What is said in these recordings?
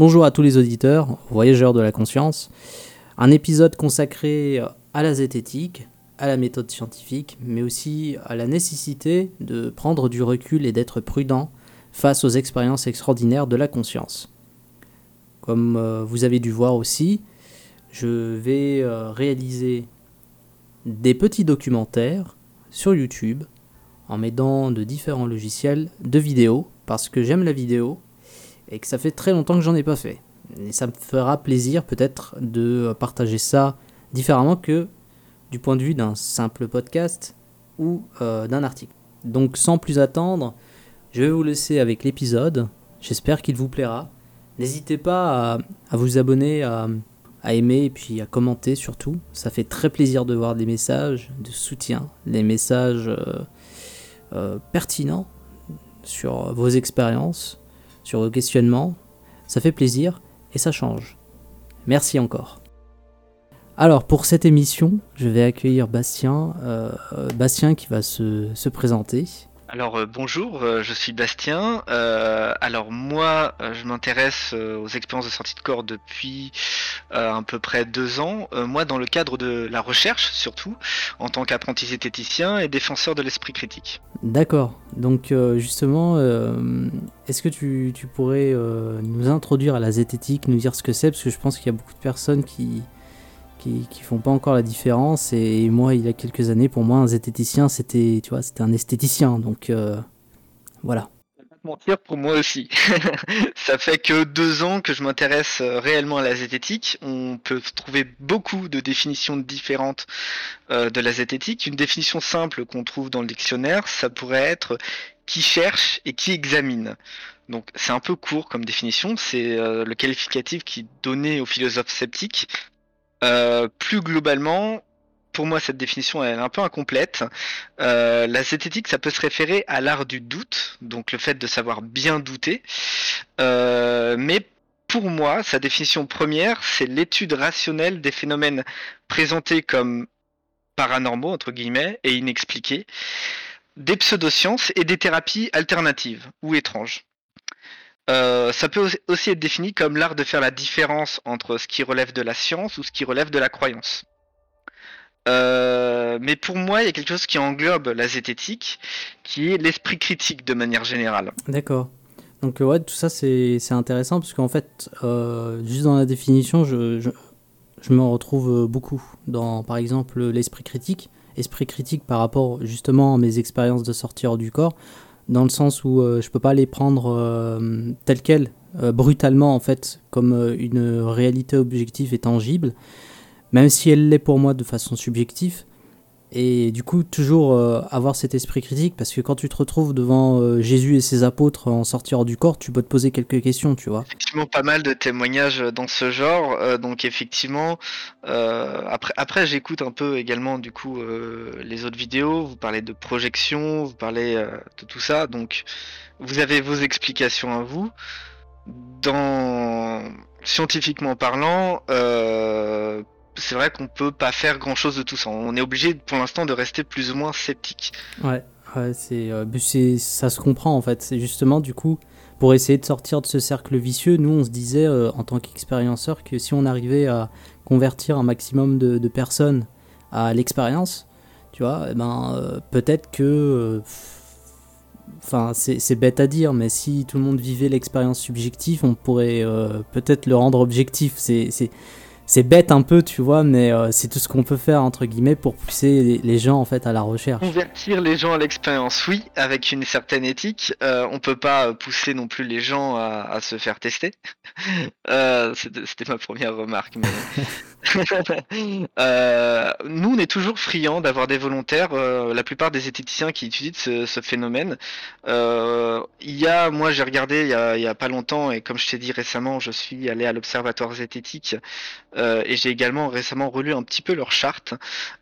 Bonjour à tous les auditeurs, voyageurs de la conscience. Un épisode consacré à la zététique, à la méthode scientifique, mais aussi à la nécessité de prendre du recul et d'être prudent face aux expériences extraordinaires de la conscience. Comme euh, vous avez dû voir aussi, je vais euh, réaliser des petits documentaires sur YouTube en m'aidant de différents logiciels de vidéo parce que j'aime la vidéo et que ça fait très longtemps que j'en ai pas fait. Et ça me fera plaisir peut-être de partager ça différemment que du point de vue d'un simple podcast ou euh, d'un article. Donc sans plus attendre, je vais vous laisser avec l'épisode. J'espère qu'il vous plaira. N'hésitez pas à, vous abonner, à, aimer et puis à commenter surtout. Ça fait très plaisir de voir des messages de soutien, des messages euh, euh, pertinents sur vos expériences, sur vos questionnements. Ça fait plaisir et ça change. Merci encore. Alors pour cette émission, je vais accueillir Bastien, euh, Bastien qui va se, se présenter. Alors euh, bonjour, euh, je suis Bastien. Euh, alors moi, je m'intéresse aux expériences de sortie de corps depuis à peu près deux ans. moi, dans le cadre de la recherche, surtout, en tant qu'apprenti zététicien et défenseur de l'esprit critique. D'accord. Donc justement, est-ce que tu, tu pourrais nous introduire à la zététique, nous dire ce que c'est, parce que je pense qu'il y a beaucoup de personnes qui qui, qui font pas encore la différence. Et moi, il y a quelques années, pour moi, un zététicien, c'était, tu vois, c'était un esthéticien. Donc euh, voilà. Pas mentir, pour moi aussi. ça fait que deux ans que je m'intéresse euh, réellement à la zététique. On peut trouver beaucoup de définitions différentes euh, de la zététique. Une définition simple qu'on trouve dans le dictionnaire, ça pourrait être qui cherche et qui examine. Donc c'est un peu court comme définition, c'est le qualificatif qui donnait aux philosophes sceptiques euh, plus globalement, pour moi, cette définition est un peu incomplète. Euh, la zététique, ça peut se référer à l'art du doute, donc le fait de savoir bien douter. Euh, mais pour moi, sa définition première, c'est l'étude rationnelle des phénomènes présentés comme paranormaux, entre guillemets, et inexpliqués, des pseudosciences et des thérapies alternatives ou étranges. Euh, ça peut aussi être défini comme l'art de faire la différence entre ce qui relève de la science ou ce qui relève de la croyance. Euh, mais pour moi, il y a quelque chose qui englobe la zététique, qui est l'esprit critique de manière générale. D'accord. Donc euh, ouais, tout ça c'est intéressant parce qu'en fait, juste dans la définition, je, je, je me retrouve beaucoup dans, par exemple, l'esprit critique. Esprit critique par rapport justement à mes expériences de sortir du corps dans le sens où euh, je peux pas les prendre euh, telles quelles, euh, brutalement en fait, comme une réalité objective et tangible, même si elle l'est pour moi de façon subjective. Et du coup, toujours avoir cet esprit critique, parce que quand tu te retrouves devant Jésus et ses apôtres en sortir du corps, tu peux te poser quelques questions, tu vois. Effectivement, pas mal de témoignages dans ce genre. donc effectivement, après, après j'écoute un peu également du coup les autres vidéos. Vous parlez de projection, vous parlez de tout ça. Donc vous avez vos explications à vous. Dans scientifiquement parlant, c'est vrai qu'on peut pas faire grand chose de tout ça. On est obligé pour l'instant de rester plus ou moins sceptique. Ouais, euh, c'est, ça se comprend en fait. C'est justement du coup pour essayer de sortir de ce cercle vicieux. Nous, on se disait euh, en tant qu'expérienceur que si on arrivait à convertir un maximum de, personnes à l'expérience, tu vois, eh ben euh, peut-être que enfin c'est bête à dire, mais si tout le monde vivait l'expérience subjective, on pourrait peut-être le rendre objectif. C'est c'est bête un peu, tu vois, mais euh, c'est tout ce qu'on peut faire entre guillemets pour pousser les, gens en fait à la recherche. Convertir les gens à l'expérience, oui, avec une certaine éthique. Euh, on peut pas pousser non plus les gens à, se faire tester. euh, C'était ma première remarque. Mais... Euh, nous, on est toujours friands d'avoir des volontaires. la plupart des zététiciens qui étudient ce, phénomène. il y a, moi, j'ai regardé il y a, a pas longtemps et comme je t'ai dit récemment, je suis allé à l'observatoire zététique euh, et j'ai également récemment relu un petit peu leur charte.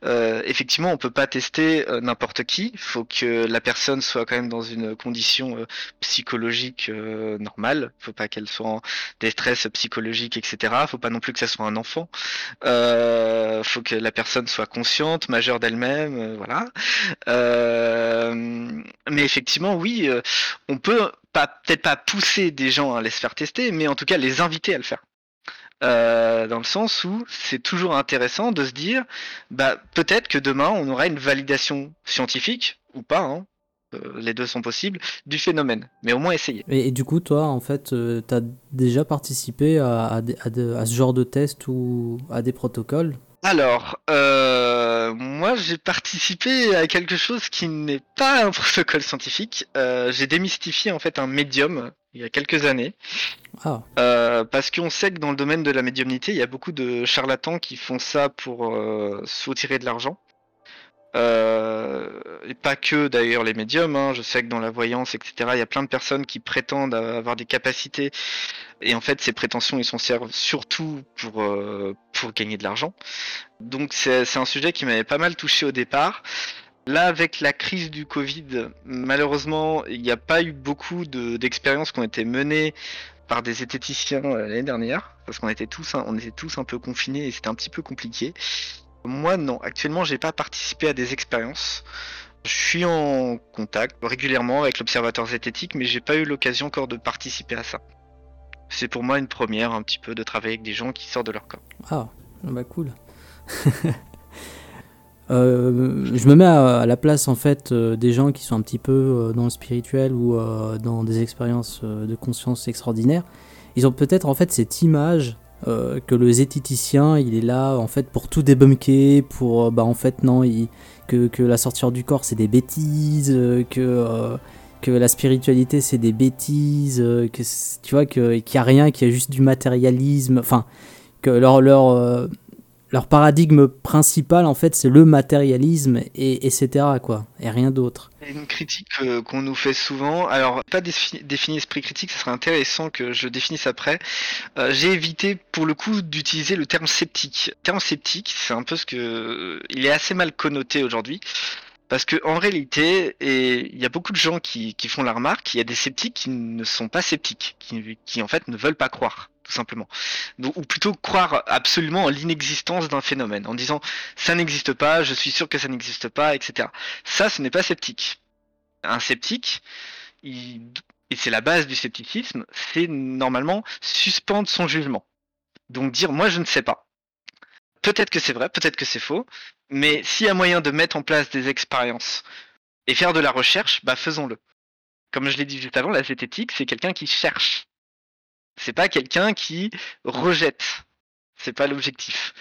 Euh, effectivement, on peut pas tester euh, n'importe qui. Il faut que la personne soit quand même dans une condition psychologique normale. Il faut pas qu'elle soit en détresse psychologique, etc. Faut pas non plus que ça soit un enfant. Il faut que la personne soit consciente, majeure d'elle-même, voilà. mais effectivement, oui, on peut pas peut-être pas pousser des gens à les faire tester, mais en tout cas les inviter à le faire. Euh, dans le sens où c'est toujours intéressant de se dire, bah peut-être que demain on aura une validation scientifique ou pas, hein, euh, les deux sont possibles, du phénomène, mais au moins essayer. Et, du coup, toi, en fait, euh, tu as déjà participé à, à, à, ce genre de test ou à des protocoles? Alors, euh, moi j'ai participé à quelque chose qui n'est pas un protocole scientifique. Euh, j'ai démystifié en fait un médium il y a quelques années. Ah. Euh, parce qu'on sait que dans le domaine de la médiumnité, il y a beaucoup de charlatans qui font ça pour soutirer de l'argent. et pas que d'ailleurs les médiums, hein. je sais que dans la voyance, etc., il y a plein de personnes qui prétendent avoir des capacités et en fait, ces prétentions, ils s'en servent surtout pour, euh, pour gagner de l'argent. Donc c'est un sujet qui m'avait pas mal touché au départ. Là, avec la crise du Covid, malheureusement, il n'y a pas eu beaucoup d'expériences qui ont été menées par des zététiciens euh, l'année dernière, parce qu'on était tous, était tous un peu confinés et c'était un petit peu compliqué. Moi, non. Actuellement, j'ai pas participé à des expériences. Je suis en contact régulièrement avec l'observateur zététique, mais j'ai pas eu l'occasion encore de participer à ça c'est pour moi une première un petit peu de travailler avec des gens qui sortent de leur corps. Ah, bah cool. Euh, je me mets à, la place en fait euh, des gens qui sont un petit peu euh, dans le spirituel ou dans des expériences de conscience extraordinaires. Ils ont peut-être en fait cette image que le zététicien il est là en fait pour tout débunker, pour bah en fait non, que, que la sortir du corps c'est des bêtises, que que la spiritualité c'est des bêtises, que tu vois qu'il n'y a rien, qu'il y a juste du matérialisme, enfin que leur leur leur paradigme principal en fait c'est le matérialisme et etc quoi et rien d'autre. Une critique euh, qu'on nous fait souvent, alors pas définir esprit critique, ce serait intéressant que je définisse après. J'ai évité pour le coup d'utiliser le terme sceptique. Terme sceptique, c'est un peu ce que il est assez mal connoté aujourd'hui. Parce que en réalité, il y a beaucoup de gens qui, font la remarque, il y a des sceptiques qui ne sont pas sceptiques, qui en fait ne veulent pas croire, tout simplement. Ou plutôt croire absolument en l'inexistence d'un phénomène, en disant ça n'existe pas, je suis sûr que ça n'existe pas, etc. Ça, ce n'est pas sceptique. Un sceptique, et c'est la base du scepticisme, c'est normalement suspendre son jugement. Donc dire moi je ne sais pas. Peut-être que c'est vrai, peut-être que c'est faux, mais s'il y a moyen de mettre en place des expériences et faire de la recherche, bah faisons-le. Comme je l'ai dit juste avant, la zététique, c'est quelqu'un qui cherche. C'est pas quelqu'un qui rejette. C'est pas l'objectif.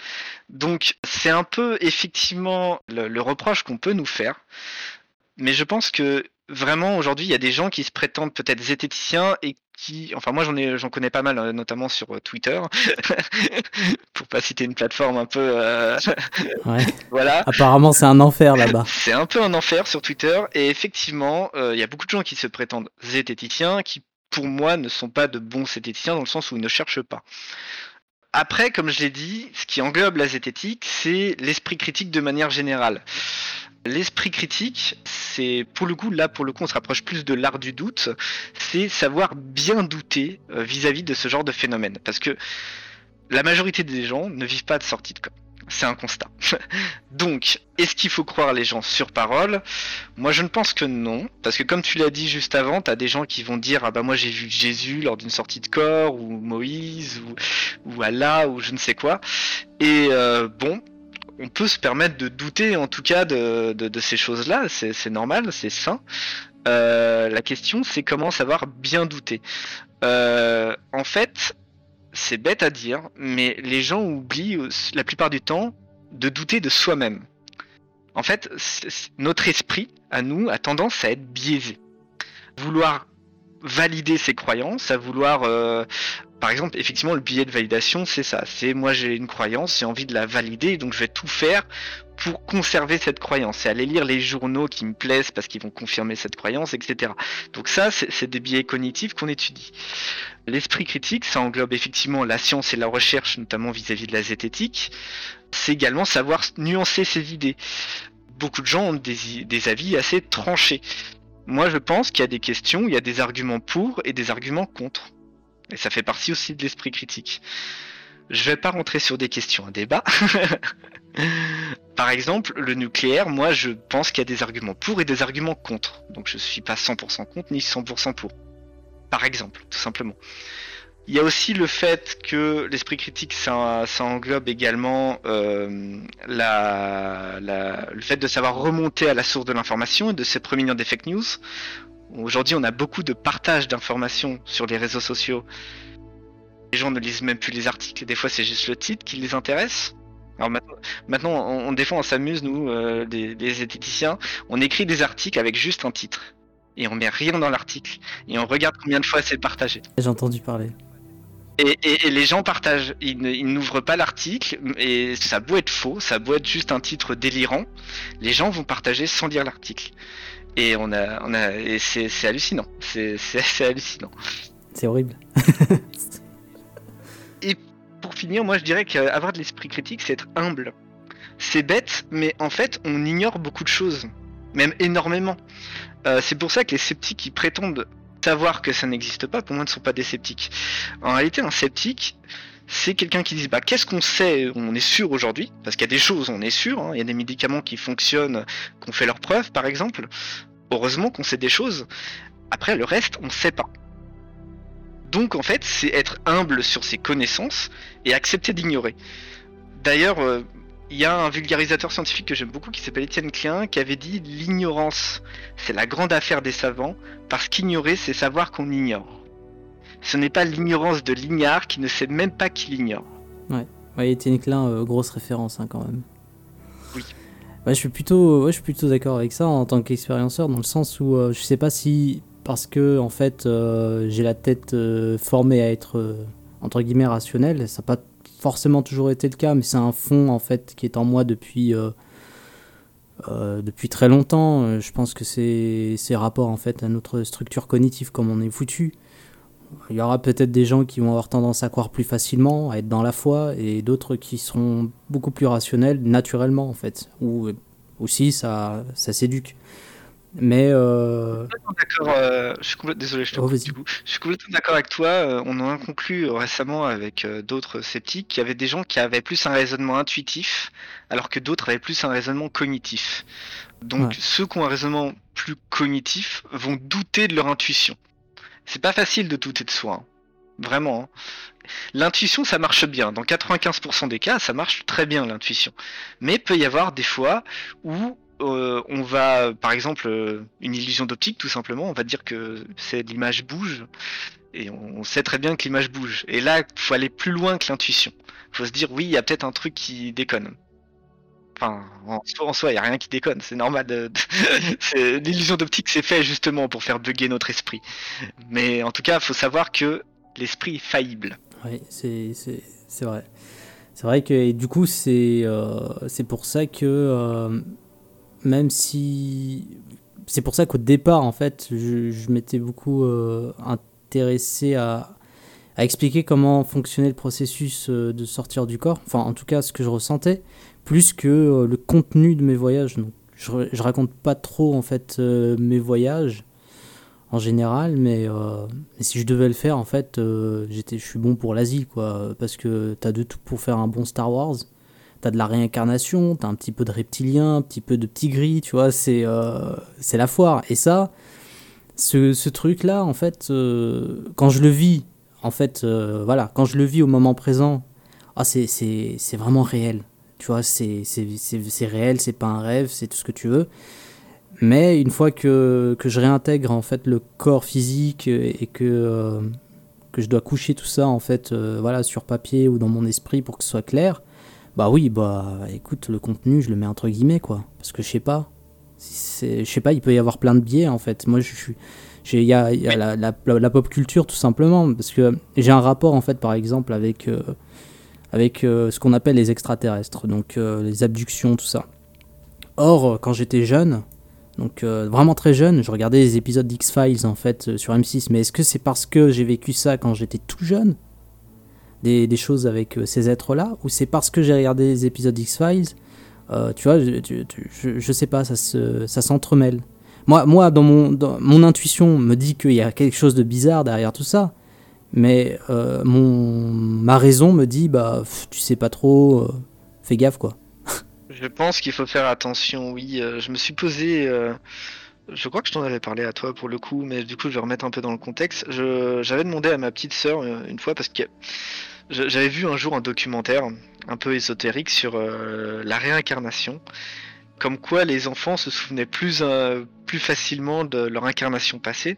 Donc c'est un peu effectivement le reproche qu'on peut nous faire. Mais je pense que vraiment aujourd'hui il y a des gens qui se prétendent peut-être zététiciens et qui, enfin moi j'en ai, j'en connais pas mal, euh, notamment sur euh, Twitter, pour pas citer une plateforme un peu, euh, ouais. voilà. Apparemment c'est un enfer là-bas. C'est un peu un enfer sur Twitter et effectivement il y a beaucoup de gens qui se prétendent zététiciens qui pour moi ne sont pas de bons zététiciens dans le sens où ils ne cherchent pas. Après, comme je l'ai dit, ce qui englobe la zététique, c'est l'esprit critique de manière générale. L'esprit critique, c'est pour le coup, là pour le coup, on se rapproche plus de l'art du doute, c'est savoir bien douter euh, vis-à-vis de ce genre de phénomène. Parce que la majorité des gens ne vivent pas de sortie de corps. C'est un constat. Donc, est-ce qu'il faut croire les gens sur parole? Moi, je ne pense que non, parce que comme tu l'as dit juste avant, tu as des gens qui vont dire ah bah moi j'ai vu Jésus lors d'une sortie de corps ou Moïse ou, ou Allah ou je ne sais quoi. Et euh, bon, on peut se permettre de douter en tout cas de, ces choses-là, c'est normal, c'est sain. Euh, la question c'est comment savoir bien douter. Euh, en fait, c'est bête à dire, mais les gens oublient la plupart du temps de douter de soi-même. En fait, notre esprit, à nous, a tendance à être biaisé. Vouloir valider ses croyances, à vouloir euh, par exemple, effectivement, le billet de validation, c'est ça. C'est moi j'ai une croyance, j'ai envie de la valider, donc je vais tout faire pour conserver cette croyance. C'est aller lire les journaux qui me plaisent parce qu'ils vont confirmer cette croyance, etc. Donc ça, c'est des biais cognitifs qu'on étudie. L'esprit critique, ça englobe effectivement la science et la recherche, notamment vis-à-vis de la zététique. C'est également savoir nuancer ses idées. Beaucoup de gens ont des avis assez tranchés. Moi, je pense qu'il y a des questions, il y a des arguments pour et des arguments contre. Et ça fait partie aussi de l'esprit critique. Je vais pas rentrer sur des questions à débat. Par exemple, le nucléaire, moi je pense qu'il y a des arguments pour et des arguments contre. Donc je suis pas 100% contre ni 100% pour. Par exemple, tout simplement. Il y a aussi le fait que l'esprit critique, ça, englobe également euh, le fait de savoir remonter à la source de l'information et de se prémunir des fake news. Aujourd'hui, on a beaucoup de partage d'informations sur les réseaux sociaux. Les gens ne lisent même plus les articles, des fois c'est juste le titre qui les intéresse. Alors maintenant, on, des fois on s'amuse, nous, euh, des esthéticiens, on écrit des articles avec juste un titre. Et on met rien dans l'article. Et on regarde combien de fois c'est partagé. J'ai entendu parler. Et, les gens partagent, ils, n'ouvrent pas l'article, et ça a beau être faux, ça a beau être juste un titre délirant, les gens vont partager sans lire l'article. Et on a, on a, et c'est, hallucinant. C'est, assez hallucinant. C'est horrible. et pour finir, moi je dirais qu'avoir de l'esprit critique, c'est être humble. C'est bête, mais en fait, on ignore beaucoup de choses, même énormément. Euh, c'est pour ça que les sceptiques qui prétendent savoir que ça n'existe pas, pour moi, ne sont pas des sceptiques. En réalité, un sceptique, c'est quelqu'un qui dit bah qu'est-ce qu'on sait, on est sûr aujourd'hui, parce qu'il y a des choses, on est sûr, hein. il y a des médicaments qui fonctionnent, qu'on fait leurs preuves par exemple, heureusement qu'on sait des choses. Après, le reste, on ne sait pas. Donc, en fait, c'est être humble sur ses connaissances et accepter d'ignorer. D'ailleurs, euh, il y a un vulgarisateur scientifique que j'aime beaucoup qui s'appelle Étienne Klein qui avait dit l'ignorance, c'est la grande affaire des savants, parce qu'ignorer, c'est savoir qu'on ignore. Ce n'est pas l'ignorance de l'ignare qui ne sait même pas qu'il ignore. Ouais, ouais Étienne Klein, euh, grosse référence hein, quand même. Oui je suis plutôt, je suis plutôt d'accord avec ça en tant qu'expérienceur, dans le sens où euh, je sais pas si parce que en fait euh, j'ai la tête formée à être entre guillemets rationnel, ça n'a pas forcément toujours été le cas, mais c'est un fond en fait qui est en moi depuis depuis très longtemps. Je pense que c'est c'est rapport en fait à notre structure cognitive comme on est foutu. Il y aura peut-être des gens qui vont avoir tendance à croire plus facilement, à être dans la foi, et d'autres qui seront beaucoup plus rationnels naturellement en fait. Ou aussi ça, ça s'éduque. Mais euh... euh je suis désolé, je te oh, du coup. Je suis complètement d'accord avec toi. Euh, on en a conclu récemment avec euh, d'autres sceptiques qu'il y avait des gens qui avaient plus un raisonnement intuitif, alors que d'autres avaient plus un raisonnement cognitif. Donc ceux qui ont un raisonnement plus cognitif vont douter de leur intuition. C'est pas facile de douter de soi. Hein. Vraiment. Hein. L'intuition, ça marche bien. Dans 95% des cas, ça marche très bien l'intuition. Mais il peut y avoir des fois où euh, on va, par exemple, euh, une illusion d'optique, tout simplement, on va dire que c'est l'image bouge, et on, sait très bien que l'image bouge. Et là, il faut aller plus loin que l'intuition. Faut se dire, oui, il y a peut-être un truc qui déconne. Enfin, en soi, il n'y a rien qui déconne, c'est normal. L'illusion d'optique, c'est fait justement pour faire bugger notre esprit. Mais en tout cas, il faut savoir que l'esprit est faillible. Oui, c'est vrai. C'est vrai que du coup, c'est euh, c'est pour ça que même si. C'est pour ça qu'au départ, en fait, je, m'étais beaucoup euh, intéressé à, expliquer comment fonctionnait le processus de sortir du corps. Enfin, en tout cas, ce que je ressentais plus que euh, le contenu de mes voyages. Donc, je, je raconte pas trop en fait euh, mes voyages en général, mais, euh, si je devais le faire, en fait, j'étais, je suis bon pour l'Asie, quoi, parce que t'as de tout pour faire un bon Star Wars. T'as de la réincarnation, t'as un petit peu de reptilien, un petit peu de petit gris, tu vois, c'est c'est la foire. Et ça, ce, ce truc-là, en fait, quand je le vis, en fait, voilà, quand je le vis au moment présent, ah, c'est vraiment réel. Tu vois, c'est réel, c'est pas un rêve, c'est tout ce que tu veux. Mais une fois que, que, je réintègre en fait le corps physique et que, euh, que je dois coucher tout ça en fait euh, voilà sur papier ou dans mon esprit pour que ce soit clair, bah oui, bah écoute, le contenu, je le mets entre guillemets quoi, parce que je sais pas. Je sais pas, il peut y avoir plein de biais en fait. Moi je suis Il y a, y a la, la, la, pop culture tout simplement, parce que j'ai un rapport en fait par exemple avec, euh, avec euh, ce qu'on appelle les extraterrestres, donc euh, les abductions, tout ça. Or, quand j'étais jeune, donc vraiment très jeune, je regardais les épisodes d'X-Files en fait sur M6, mais est-ce que c'est parce que j'ai vécu ça quand j'étais tout jeune? Des, des, choses avec ces êtres-là, ou c'est parce que j'ai regardé les épisodes d'X-Files Tu vois, je, je, je, sais pas, ça s'entremêle. Ça moi, moi dans, mon, mon intuition me dit qu'il y a quelque chose de bizarre derrière tout ça. Mais euh, mon, ma raison me dit, bah, tu sais pas trop, euh, fais gaffe quoi. je pense qu'il faut faire attention, oui. Euh, je me suis posé. Je crois que je t'en avais parlé à toi pour le coup, mais du coup, je vais remettre un peu dans le contexte. J'avais demandé à ma petite sœur une fois parce que j'avais vu un jour un documentaire un peu ésotérique sur la réincarnation comme quoi les enfants se souvenaient plus, euh, plus facilement de leur incarnation passée.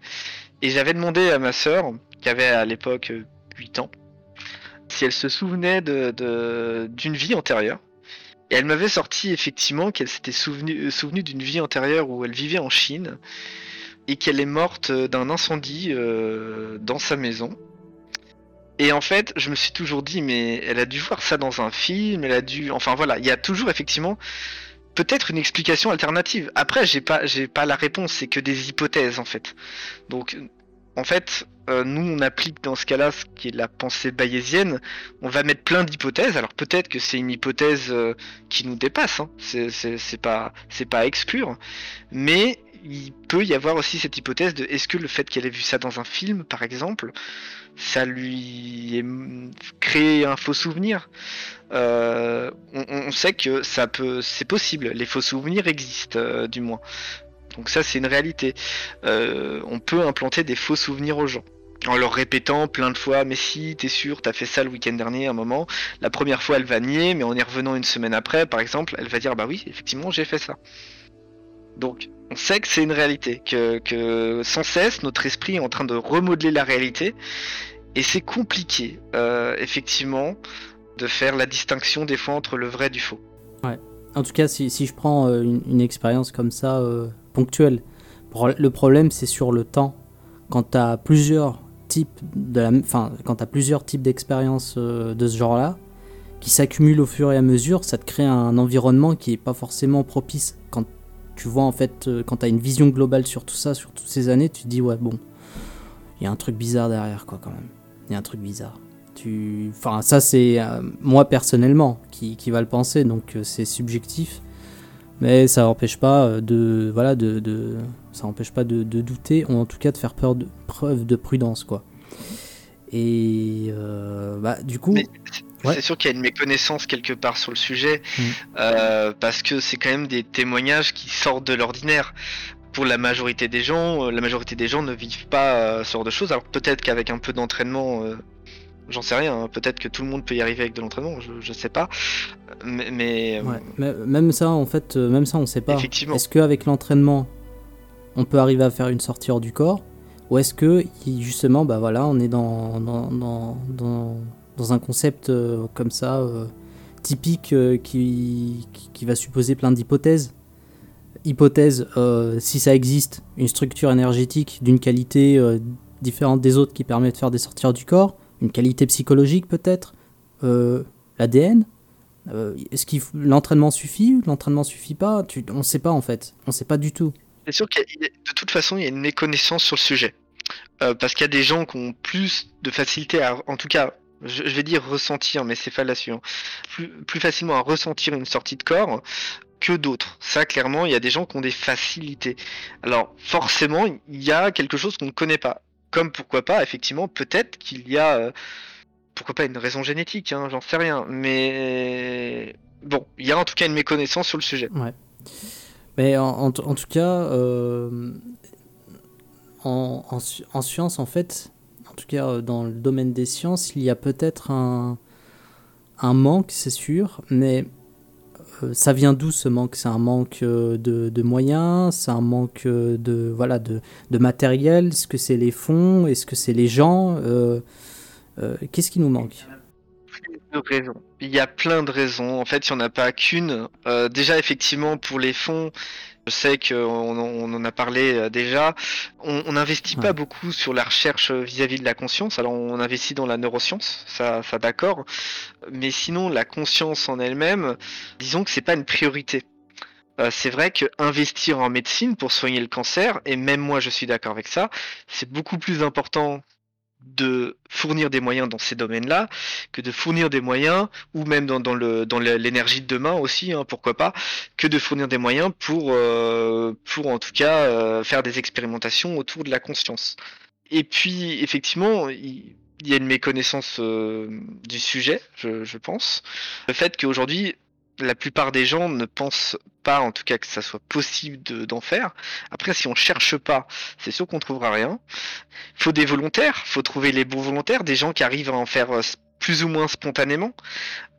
Et j'avais demandé à ma sœur, qui avait à l'époque 8 ans, si elle se souvenait d'une de, vie antérieure. Et elle m'avait sorti effectivement qu'elle s'était souvenue, souvenue d'une vie antérieure où elle vivait en Chine et qu'elle est morte d'un incendie euh, dans sa maison. Et en fait, je me suis toujours dit, mais elle a dû voir ça dans un film, elle a dû. Enfin voilà, il y a toujours effectivement peut-être une explication alternative. Après, j'ai pas, j'ai pas la réponse, c'est que des hypothèses en fait. Donc, en fait, euh, nous on applique dans ce cas-là ce qui est la pensée bayésienne. On va mettre plein d'hypothèses. Alors peut-être que c'est une hypothèse euh, qui nous dépasse. Hein. C'est pas, à exclure. Mais il peut y avoir aussi cette hypothèse de est-ce que le fait qu'elle ait vu ça dans un film, par exemple, ça lui est créé un faux souvenir? Euh, on, sait que ça peut, c'est possible. Les faux souvenirs existent, du moins. Donc ça, c'est une réalité. Euh, on peut implanter des faux souvenirs aux gens en leur répétant plein de fois mais si t'es sûr t'as fait ça le week-end dernier un moment la première fois elle va nier mais en y revenant une semaine après par exemple elle va dire bah oui effectivement j'ai fait ça donc on sait que c'est une réalité, que, sans cesse notre esprit est en train de remodeler la réalité, et c'est compliqué, euh, effectivement, de faire la distinction des fois entre le vrai et du faux. En tout cas, si, je prends euh, une, expérience comme ça, euh, ponctuelle, le problème c'est sur le temps. Quand tu as plusieurs types quand as plusieurs types d'expériences de ce genre-là, qui s'accumulent au fur et à mesure, ça te crée un environnement qui est pas forcément propice quand tu vois en fait, euh, quand tu as une vision globale sur tout ça, sur toutes ces années, tu te dis ouais bon, il y a un truc bizarre derrière quoi quand même. Il y a un truc bizarre. Tu... Enfin ça c'est euh, moi personnellement qui, qui, va le penser, donc euh, c'est subjectif. Mais ça n'empêche pas de voilà de, de ça empêche pas de, de, douter ou en tout cas de faire peur de, preuve de prudence quoi. Et bah, du coup, c'est sûr qu'il y a une méconnaissance quelque part sur le sujet, mm. euh, parce que c'est quand même des témoignages qui sortent de l'ordinaire. Pour la majorité des gens, euh, la majorité des gens ne vivent pas euh, ce genre de choses. Alors peut-être qu'avec un peu d'entraînement, j'en sais rien. Hein, peut-être que tout le monde peut y arriver avec de l'entraînement, je, ne sais pas. Mais, même ça, en fait, même ça, on sait pas. Est-ce qu'avec l'entraînement, on peut arriver à faire une sortie hors du corps, ou est-ce que justement, bah voilà, on est dans, dans, dans dans un concept euh, comme ça, euh, typique, euh, qui, qui, va supposer plein d'hypothèses. Hypothèse, si ça existe, une structure énergétique d'une qualité différente des autres qui permet de faire des sorties du corps, une qualité psychologique peut-être, l'ADN, est-ce que l'entraînement suffit L'entraînement suffit pas? On ne sait pas en fait. On ne sait pas du tout. C'est sûr que de toute façon, il y a une méconnaissance sur le sujet. parce qu'il y a des gens qui ont plus de facilité à, en tout cas, je, vais dire ressentir, mais c'est fallacieux, plus, plus facilement à ressentir une sortie de corps que d'autres. Ça, clairement, il y a des gens qui ont des facilités. Alors, forcément, il y a quelque chose qu'on ne connaît pas. Comme pourquoi pas, effectivement, peut-être qu'il y a, euh, pourquoi pas une raison génétique, hein, j'en sais rien. Mais bon, il y a en tout cas une méconnaissance sur le sujet. Ouais. Mais en, tout cas, euh, en, en, science, en fait, en tout cas euh, dans le domaine des sciences, il y a peut-être un, un manque, c'est sûr, mais ça vient d'où ce manque? C'est un manque euh, de, moyens, c'est un manque de, voilà, de, matériel, est-ce que c'est les fonds, est-ce que c'est les gens? Qu'est-ce qui nous manque? Il y a plein de raisons. En fait, il n'y en a pas qu'une. Euh, déjà, effectivement, pour les fonds, je sais qu'on on en a parlé euh, déjà. On n'investit pas beaucoup sur la recherche vis-à-vis de la conscience. Alors, on investit dans la neuroscience, ça, ça d'accord. Mais sinon, la conscience en elle-même, disons que c'est pas une priorité. Euh, c'est vrai que investir en médecine pour soigner le cancer, et même moi je suis d'accord avec ça, c'est beaucoup plus important de fournir des moyens dans ces domaines-là que de fournir des moyens ou même dans, dans le dans l'énergie de demain aussi hein, pourquoi pas que de fournir des moyens pour euh, pour en tout cas euh, faire des expérimentations autour de la conscience. Et puis effectivement il, y a une méconnaissance euh, du sujet je, je pense. Le fait qu'aujourd'hui la plupart des gens ne pensent pas, en tout cas, que ça soit possible d'en faire. Après, si on cherche pas, c'est sûr qu'on trouvera rien. Faut des volontaires, faut trouver les bons volontaires, des gens qui arrivent à en faire euh, plus ou moins spontanément.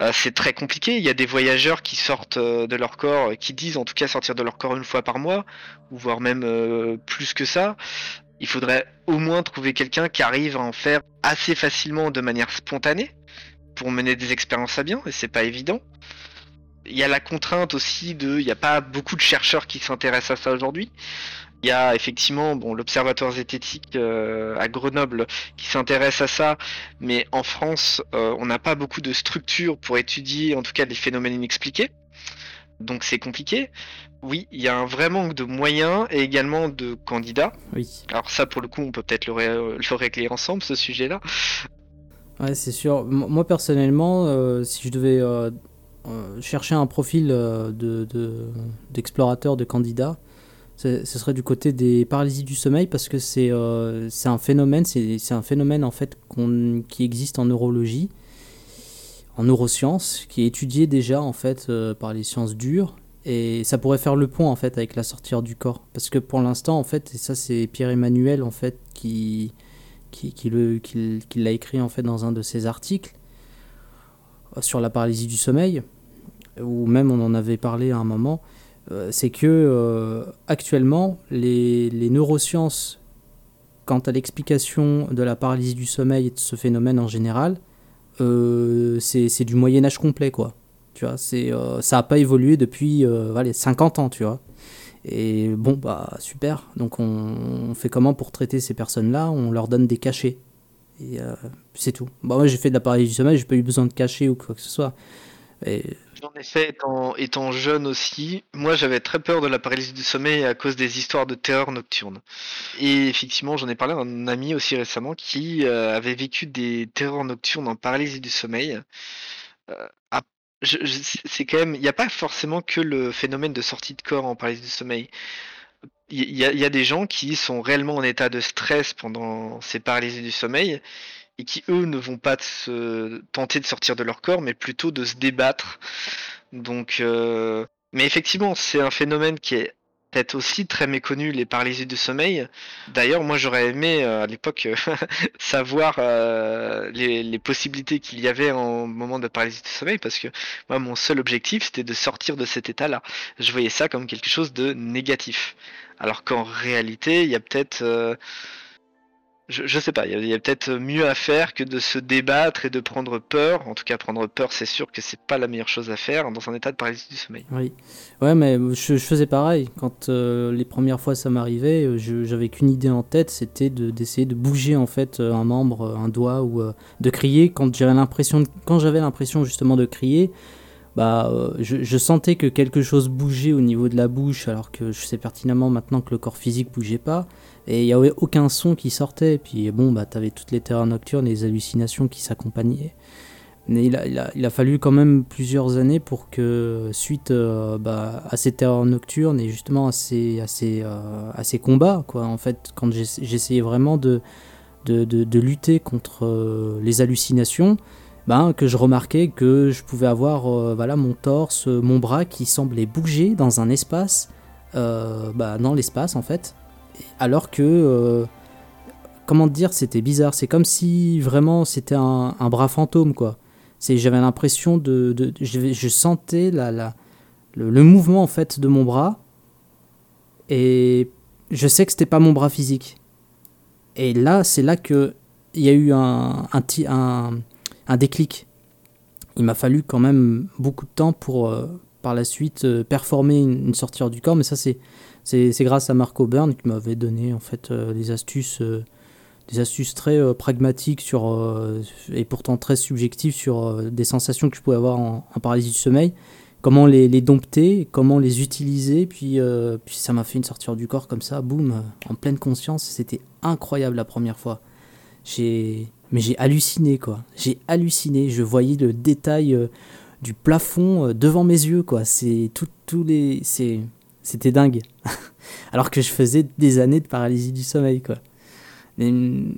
Euh, c'est très compliqué. Il y a des voyageurs qui sortent euh, de leur corps, qui disent en tout cas sortir de leur corps une fois par mois, ou voire même plus que ça. Il faudrait au moins trouver quelqu'un qui arrive à en faire assez facilement de manière spontanée pour mener des expériences à bien, et c'est pas évident. Il y a la contrainte aussi de, il n'y a pas beaucoup de chercheurs qui s'intéressent à ça aujourd'hui. Il y a effectivement bon, l'Observatoire zététique euh, à Grenoble qui s'intéresse à ça, mais en France, euh, on n'a pas beaucoup de structures pour étudier en tout cas des phénomènes inexpliqués. Donc c'est compliqué. Oui, il y a un vrai manque de moyens et également de candidats. Oui. Alors ça, pour le coup, on peut peut-être le, le régler ensemble, ce sujet-là. Ouais, c'est sûr. moi, personnellement, euh, si je devais chercher un profil euh, d'explorateur, de, de, candidat, ce serait du côté des paralysies du sommeil parce que c'est euh, un phénomène, c'est un phénomène en fait qui existe en neurologie, en neurosciences, qui est étudié déjà en fait par les sciences dures. Et ça pourrait faire le pont en fait avec la sortie du corps. Parce que pour l'instant en fait et ça c'est Pierre Emmanuel en fait qui qui, qui l'a écrit en fait dans un de ses articles sur la paralysie du sommeil, ou même on en avait parlé à un moment, euh, c'est que euh, actuellement les, neurosciences, quant à l'explication de la paralysie du sommeil et de ce phénomène en général, euh, c'est du Moyen Âge complet quoi. Tu vois, ça n'a pas évolué depuis allez, 50 ans, tu vois. Et bon, bah super. Donc on fait comment pour traiter ces personnes-là? On leur donne des cachets. Et euh, c'est tout. Bon, moi, j'ai fait de la paralysie du sommeil, j'ai pas eu besoin de cacher ou quoi que ce soit. Et... En effet, étant, étant jeune aussi, moi j'avais très peur de la paralysie du sommeil à cause des histoires de terreur nocturne. Et effectivement, j'en ai parlé à un ami aussi récemment qui euh, avait vécu des terreurs nocturnes en paralysie du sommeil. Euh, c'est quand même, il n'y a pas forcément que le phénomène de sortie de corps en paralysie du sommeil il y, a des gens qui sont réellement en état de stress pendant ces paralysies du sommeil et qui eux ne vont pas se tenter de sortir de leur corps mais plutôt de se débattre. Donc euh, mais effectivement c'est un phénomène qui est peut-être aussi très méconnu les paralysies du sommeil d'ailleurs moi j'aurais aimé euh, à l'époque savoir euh, les, possibilités qu'il y avait en moment de paralysie du sommeil parce que moi mon seul objectif c'était de sortir de cet état là je voyais ça comme quelque chose de négatif alors qu'en réalité, il y a peut-être. Euh, je, je, sais pas, il y a, peut-être mieux à faire que de se débattre et de prendre peur. En tout cas, prendre peur, c'est sûr que c'est pas la meilleure chose à faire dans un état de paralysie du sommeil. Oui, ouais, mais je, faisais pareil. Quand euh, les premières fois ça m'arrivait, euh, j'avais qu'une idée en tête, c'était d'essayer de, bouger en fait un membre, un doigt ou de crier. Quand j'avais l'impression, quand j'avais l'impression justement de crier, bah, euh, je, sentais que quelque chose bougeait au niveau de la bouche, alors que je sais pertinemment maintenant que le corps physique bougeait pas, et il n'y avait aucun son qui sortait. Et puis bon, bah, avais toutes les terreurs nocturnes et les hallucinations qui s'accompagnaient. Mais il a, il, a, fallu quand même plusieurs années pour que, suite euh, bah, à ces terreurs nocturnes et justement à ces, à ces, euh, à ces combats, quoi, en fait, quand j'essayais vraiment de, de, de, lutter contre les hallucinations, ben, que je remarquais que je pouvais avoir euh, voilà, mon torse, mon bras qui semblait bouger dans un espace, euh, bah, dans l'espace en fait, alors que, euh, comment dire, c'était bizarre, c'est comme si vraiment c'était un, bras fantôme quoi. J'avais l'impression de, je, sentais la, le, mouvement en fait de mon bras et je sais que c'était pas mon bras physique. Et là, c'est là que il y a eu un, un, déclic. il m'a fallu quand même beaucoup de temps pour par la suite performer une, sortie du corps, mais ça c'est c'est grâce à Marco Byrne qui m'avait donné en fait des astuces des astuces très euh, pragmatiques sur, euh, et pourtant très subjectives sur euh, des sensations que je pouvais avoir en, paralysie du sommeil, comment les, les, dompter, comment les utiliser, puis, puis ça m'a fait une sortir du corps comme ça, boum, en pleine conscience, c'était incroyable la première fois. J'ai mais j'ai halluciné quoi, j'ai halluciné, je voyais le détail du plafond devant mes yeux quoi, c'est tout, tous les c'est c'était dingue. Alors que je faisais des années de paralysie du sommeil quoi. Mm,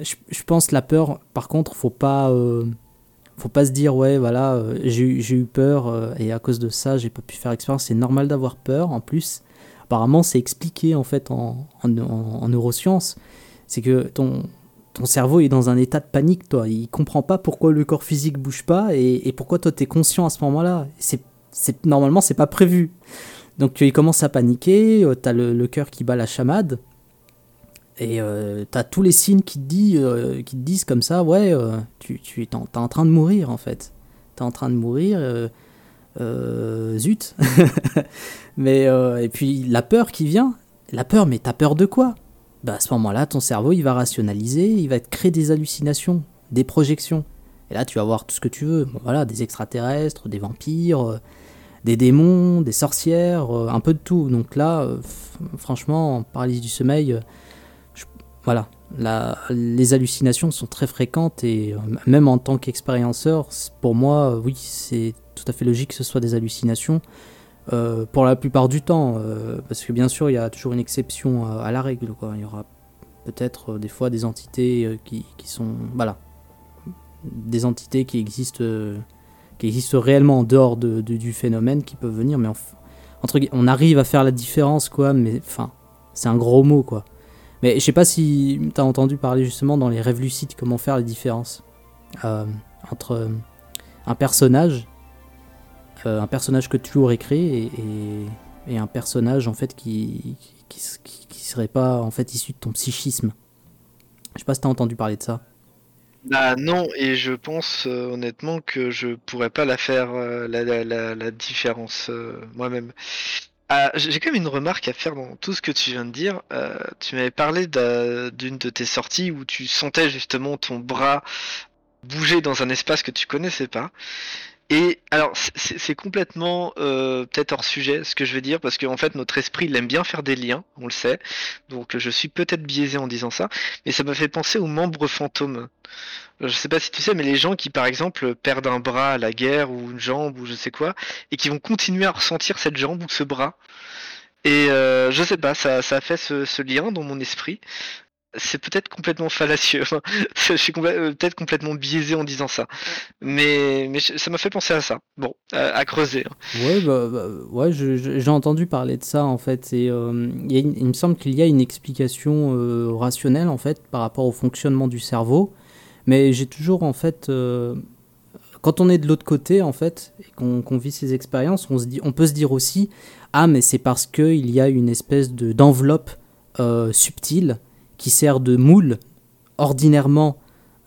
je, je, pense la peur, par contre, faut pas, euh, faut pas se dire ouais voilà euh, j'ai eu peur euh, et à cause de ça j'ai pas pu faire expérience. C'est normal d'avoir peur. En plus, apparemment c'est expliqué en fait en, en, neurosciences. C'est que ton ton cerveau est dans un état de panique, toi. Il comprend pas pourquoi le corps physique bouge pas et, pourquoi toi tu es conscient à ce moment-là. C'est normalement c'est pas prévu. Donc il commence à paniquer, tu as le, cœur qui bat la chamade. Et euh, t'as tous les signes qui te, disent, euh, qui te disent comme ça, ouais, euh, tu, tu es en, train de mourir en fait. T'es en train de mourir, euh, zut. mais, et puis la peur qui vient, la peur, mais t'as peur de quoi? Bah, À ce moment-là, ton cerveau, il va rationaliser, il va te créer des hallucinations, des projections. Et là, tu vas voir tout ce que tu veux. voilà, des extraterrestres, des vampires, des démons, des sorcières, un peu de tout. Donc là, franchement, en paralysie du sommeil voilà, les hallucinations sont très fréquentes et euh, même en tant qu'expérienceur, pour moi, oui, c'est tout à fait logique que ce soit des hallucinations. Euh, pour la plupart du temps, euh, parce que bien sûr, il y a toujours une exception à, la règle. Il y aura peut-être des fois des entités qui, sont, voilà, des entités qui existent, qui existent réellement en dehors du phénomène, qui peuvent venir, mais entre, on arrive à faire la différence, quoi. Mais enfin, c'est un gros mot, quoi. Mais je sais pas si tu as entendu parler justement dans les rêves lucides comment faire les différences euh, entre euh, un personnage, euh, un personnage que tu aurais créé et, un personnage en fait qui, qui, serait pas en fait issu de ton psychisme. Je sais pas si tu as entendu parler de ça. Bah non, et je pense honnêtement que je pourrais pas la faire la, la, différence moi-même. Ah, j'ai quand même une remarque à faire dans tout ce que tu viens de dire. Euh, tu m'avais parlé d'une de tes sorties où tu sentais justement ton bras bouger dans un espace que tu connaissais pas. Et alors, c'est complètement euh, peut-être hors sujet ce que je vais dire, parce qu'en fait, notre esprit, il aime bien faire des liens, on le sait. Donc, je suis peut-être biaisé en disant ça, mais ça m'a fait penser aux membres fantômes. Je sais pas si tu sais, mais les gens qui, par exemple, perdent un bras à la guerre ou une jambe ou je sais quoi, et qui vont continuer à ressentir cette jambe ou ce bras. Et euh, je sais pas, ça, ça a fait ce, lien dans mon esprit c'est peut-être complètement fallacieux. je suis euh, peut-être complètement biaisé en disant ça. Mais, mais ça m'a fait penser à ça. Bon, à, creuser. Hein. Ouais, bah, bah, ouais j'ai entendu parler de ça en fait. Et, euh, il me semble qu'il y a une explication euh, rationnelle en fait par rapport au fonctionnement du cerveau. Mais j'ai toujours en fait. quand on est de l'autre côté en fait, et qu'on vit ces expériences, on, se dit, on peut se dire aussi Ah, mais c'est parce qu'il y a une espèce d'enveloppe subtile qui sert de moule ordinairement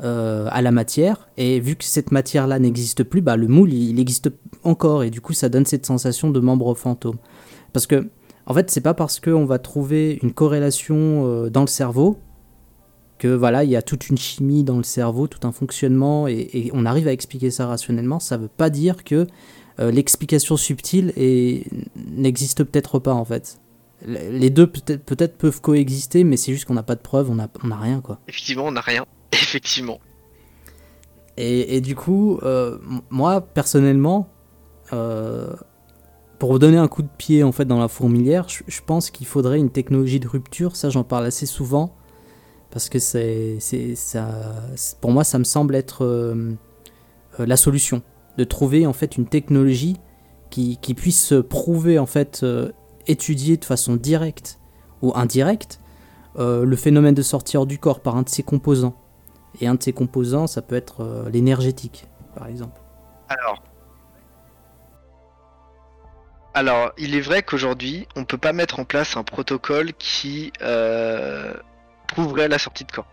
euh, à la matière. Et vu que cette matière-là n'existe plus, bah, le moule, il, existe encore. Et du coup, ça donne cette sensation de membre fantôme. Parce que, en fait, c'est pas parce qu'on va trouver une corrélation euh, dans le cerveau que voilà, il y a toute une chimie dans le cerveau, tout un fonctionnement, et, on arrive à expliquer ça rationnellement. Ça veut pas dire que euh, l'explication subtile n'existe peut-être pas, en fait les deux peut-être peuvent coexister, mais c'est juste qu'on n'a pas de preuves, on n'a on a rien quoi. Effectivement, on n'a rien. Effectivement. Et, du coup, euh, moi personnellement, euh, pour vous donner un coup de pied en fait dans la fourmilière, je, pense qu'il faudrait une technologie de rupture. Ça, j'en parle assez souvent parce que c'est, ça, pour moi, ça me semble être euh, la solution de trouver en fait une technologie qui, qui puisse prouver en fait étudier de façon directe ou indirecte euh, le phénomène de sortir du corps par un de ses composants. Et un de ses composants, ça peut être euh, l'énergétique, par exemple. Alors, alors, il est vrai qu'aujourd'hui, on ne peut pas mettre en place un protocole qui euh, prouverait la sortie de corps.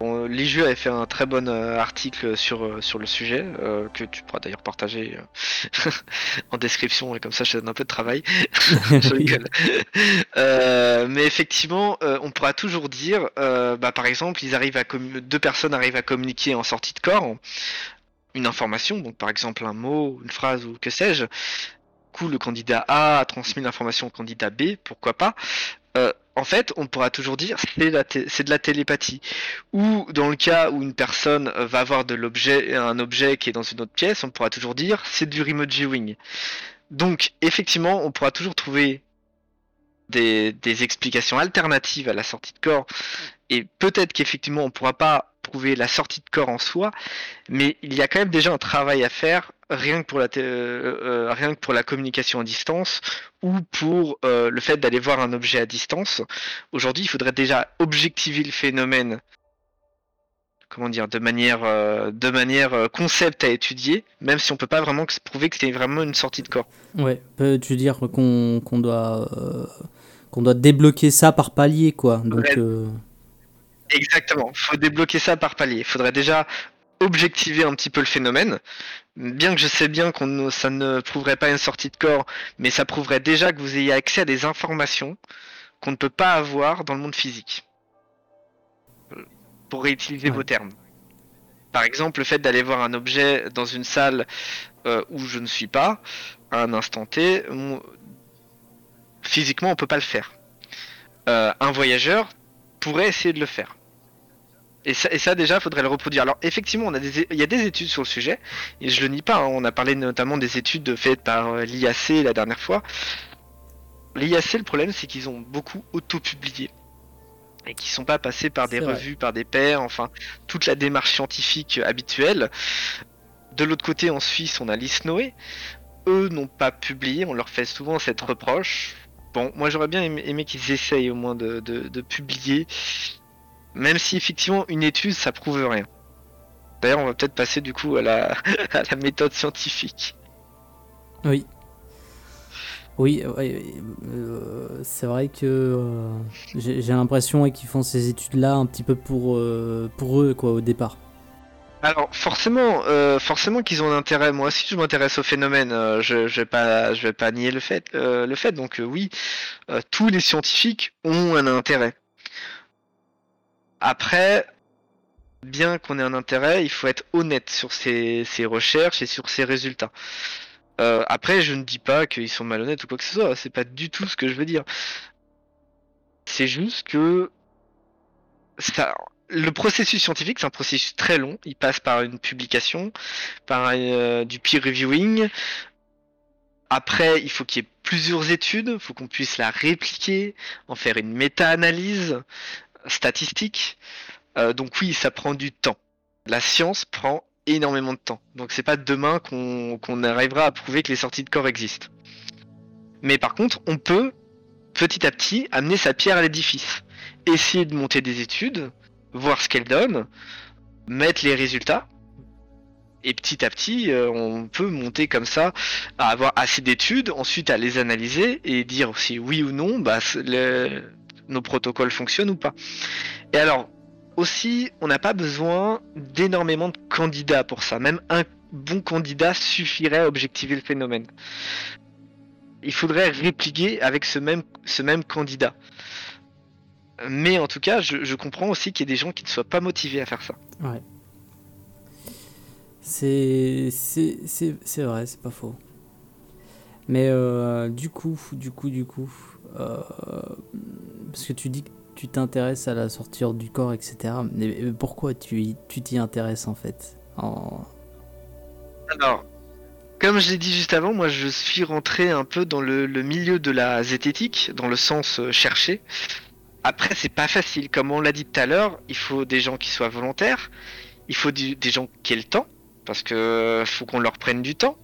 Bon, euh, Ligieux avait fait un très bon euh, article sur, euh, sur le sujet, euh, que tu pourras d'ailleurs partager euh, en description, et comme ça je te donne un peu de travail. Je Oui. rigole. Euh, mais effectivement, on pourra toujours dire, bah, par exemple, ils arrivent à deux personnes arrivent à communiquer en sortie de corps une information, donc par exemple un mot, une phrase ou que sais-je. Du coup, le candidat A a transmis l'information au candidat B, pourquoi pas. En fait, on pourra toujours dire c'est de la télépathie. Ou dans le cas où une personne va avoir un objet qui est dans une autre pièce, on pourra toujours dire c'est du remote viewing. Donc, effectivement, on pourra toujours trouver des, des explications alternatives à la sortie de corps. Et peut-être qu'effectivement, on pourra pas prouver la sortie de corps en soi, mais il y a quand même déjà un travail à faire, rien que pour la, euh, euh, rien que pour la communication à distance ou pour euh, le fait d'aller voir un objet à distance. Aujourd'hui, il faudrait déjà objectiver le phénomène comment dire, de manière, euh, de manière concept à étudier, même si on peut pas vraiment que- prouver que c'était vraiment une sortie de corps. Ouais, peux-tu dire qu'on qu'on doit, euh, qu'on doit débloquer ça par palier, quoi. Donc, Ouais. euh, Exactement, faut débloquer ça par palier. Il faudrait déjà objectiver un petit peu le phénomène. Bien que je sais bien qu'on ça ne prouverait pas une sortie de corps, mais ça prouverait déjà que vous ayez accès à des informations qu'on ne peut pas avoir dans le monde physique. Pour réutiliser Ouais. vos termes. Par exemple, le fait d'aller voir un objet dans une salle euh, où je ne suis pas, à un instant T, physiquement on peut pas le faire. Euh, un voyageur pourrait essayer de le faire. Et ça, et ça déjà, faudrait le reproduire. Alors effectivement, on a des, il y a des études sur le sujet, et je le nie pas. hein. on a parlé notamment des études faites par euh, l'IAC la dernière fois. L'IAC, le problème, c'est qu'ils ont beaucoup auto-publié et qui sont pas passés par des vrai. revues, par des pairs, enfin toute la démarche scientifique habituelle. De l'autre côté, en Suisse, on a l'ISNOE. Eux n'ont pas publié, on leur fait souvent cette reproche. Bon, moi j'aurais bien aimé, aimé qu'ils essayent au moins de, de- de publier, même si effectivement une étude ça prouve rien. D'ailleurs, on va peut-être passer du coup à la, à la méthode scientifique. oui. Oui, ouais, euh, c'est vrai que euh, j'ai l'impression qu'ils font ces études-là un petit peu pour, euh, pour eux, quoi, au départ. Alors forcément, euh, forcément qu'ils ont un intérêt. Moi aussi, je m'intéresse au phénomène. euh, je, je vais pas, je vais pas nier le fait. euh, le fait. Donc euh, oui, euh, tous les scientifiques ont un intérêt. Après, bien qu'on ait un intérêt, il faut être honnête sur ses, recherches et sur ses résultats. Euh, après, je ne dis pas qu'ils sont malhonnêtes ou quoi que ce soit. C'est pas du tout ce que je veux dire. C'est juste que ça, le processus scientifique, c'est un processus très long. Il passe par une publication, par euh, du peer reviewing. Après, il faut qu'il y ait plusieurs études, il faut qu'on puisse la répliquer, en faire une méta-analyse statistique. Euh, donc oui, ça prend du temps. La science prend énormément de temps. Donc c'est pas demain qu'on arrivera à prouver que les sorties de corps existent. Mais par contre, on peut petit à petit amener sa pierre à l'édifice. Essayer de monter des études, voir ce qu'elles donnent, mettre les résultats. Et petit à petit, euh, on peut monter comme ça à avoir assez d'études, ensuite à les analyser et dire si oui ou non bah, le- nos protocoles fonctionnent ou pas. Et alors, aussi, on n'a pas besoin d'énormément de candidats pour ça. Même un bon candidat suffirait à objectiver le phénomène. Il faudrait répliquer avec ce même, candidat. Mais en tout cas, je, comprends aussi qu'il y ait des gens qui ne soient pas motivés à faire ça. Ouais. C'est vrai, c'est pas faux. Mais euh, du coup, du coup, du coup, parce que tu dis que tu t'intéresses à la sortir du corps, etc. Mais pourquoi tu t'y intéresses en fait. Alors, comme je l'ai dit juste avant, moi je suis rentré un peu dans le, milieu de la zététique, dans le sens euh, cherché. Après, c'est pas facile. Comme on l'a dit tout à l'heure, il faut des gens qui soient volontaires, il faut des gens qui aient le temps, parce que faut qu'on leur prenne du temps.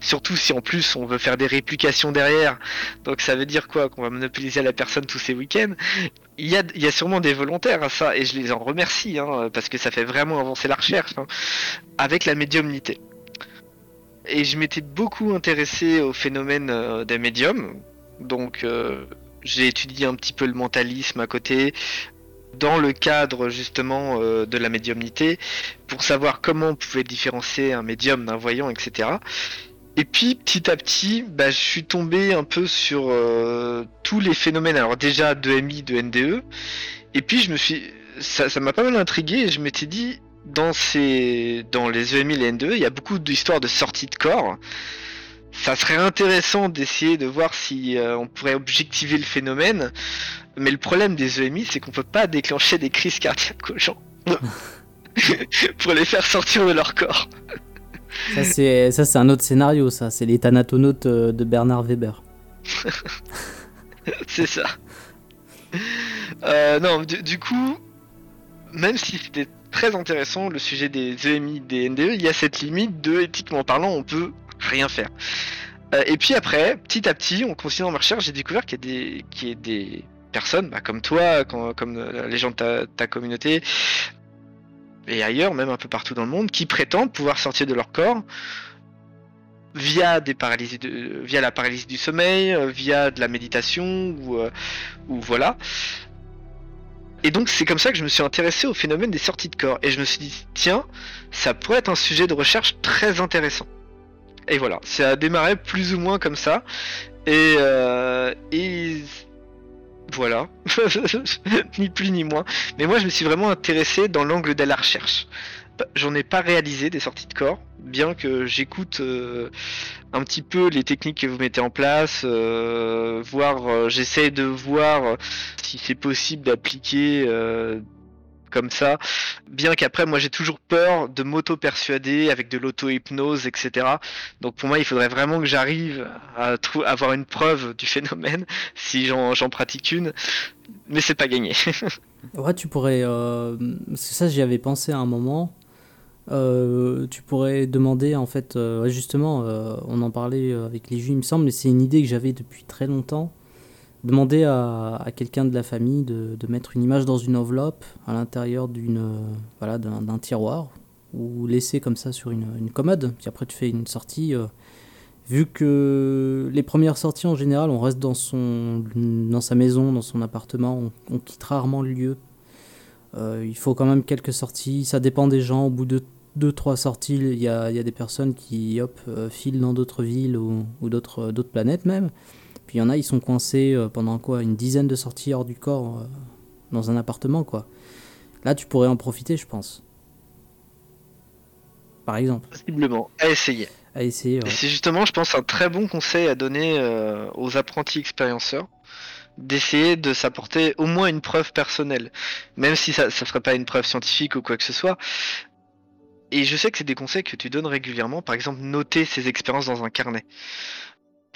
Surtout si en plus on veut faire des réplications derrière. Donc ça veut dire quoi? Qu'on va monopoliser la personne tous ces week-ends? Il y a, il y a sûrement des volontaires à ça, et je les en remercie, hein, parce que ça fait vraiment avancer la recherche, hein, avec la médiumnité. Et je m'étais beaucoup intéressé au phénomène euh, des médiums. Donc euh, j'ai étudié un petit peu le mentalisme à côté. Dans le cadre justement euh, de la médiumnité pour savoir comment on pouvait différencier un médium d'un voyant, etc. Et puis petit à petit, bah, je suis tombé un peu sur euh, tous les phénomènes. Alors déjà de MI, de NDE, et puis je me suis, ça, m'a pas mal intrigué et je m'étais dit dans ces, dans les EMI, les NDE, il y a beaucoup d'histoires de sortie de corps. Ça serait intéressant d'essayer de voir si euh, on pourrait objectiver le phénomène, mais le problème des EMI, c'est qu'on peut pas déclencher des crises cardiaques aux gens pour les faire sortir de leur corps. Ça c'est ça c'est un autre scénario ça, c'est les thanatonautes euh, de Bernard Weber. c'est ça. Euh, non, du, coup, même si c'était très intéressant le sujet des EMI, des NDE, il y a cette limite de éthiquement parlant, on peut rien faire. Euh, et puis après, petit à petit, en continuant ma recherche, j'ai découvert qu'il y a des, qu'il y a des personnes, bah, comme toi, comme les gens de ta, communauté, et ailleurs, même un peu partout dans le monde, qui prétendent pouvoir sortir de leur corps via des paralysies de, via la paralysie du sommeil, euh, via de la méditation ou, euh, ou voilà. Et donc c'est comme ça que je me suis intéressé au phénomène des sorties de corps et je me suis dit tiens ça pourrait être un sujet de recherche très intéressant. Et voilà, ça a démarré plus ou moins comme ça et, euh, et voilà, ni plus ni moins. Mais moi, je me suis vraiment intéressé dans l'angle de la recherche. J'en ai pas réalisé des sorties de corps, bien que j'écoute euh, un petit peu les techniques que vous mettez en place, euh, voir, euh, j'essaie de voir si c'est possible d'appliquer comme ça. Bien qu'après, moi, j'ai toujours peur de m'auto-persuader avec de l'auto-hypnose, etc. Donc pour moi, il faudrait vraiment que j'arrive à avoir une preuve du phénomène, si j'en pratique une. Mais c'est pas gagné. ouais, tu pourrais... Euh... ça, j'y avais pensé à un moment. Euh, tu pourrais demander, en fait, euh, justement, on en parlait avec les juifs, il me semble, mais c'est une idée que j'avais depuis très longtemps demander à, quelqu'un de la famille de, mettre une image dans une enveloppe à l'intérieur d'une voilà d'un tiroir ou laisser comme ça sur une, commode. Puis après tu fais une sortie euh, vu que les premières sorties en général on reste dans son dans sa maison dans son appartement on, quitte rarement le lieu. Euh, il faut quand même quelques sorties. Ça dépend des gens. Au bout de deux trois sorties il y a, y a des personnes qui hop euh, filent dans d'autres villes ou, ou d'autres d'autres planètes même puis il y en a, ils sont coincés euh, pendant quoi Une dizaine de sorties hors du corps euh, dans un appartement, quoi. Là, tu pourrais en profiter, je pense. Par exemple. Possiblement. À essayer. À essayer. Et c'est justement, je pense, un très bon conseil à donner euh, aux apprentis expérienceurs d'essayer de s'apporter au moins une preuve personnelle, même si ça ne ferait pas une preuve scientifique ou quoi que ce soit. Et je sais que c'est des conseils que tu donnes régulièrement, par exemple noter ses expériences dans un carnet.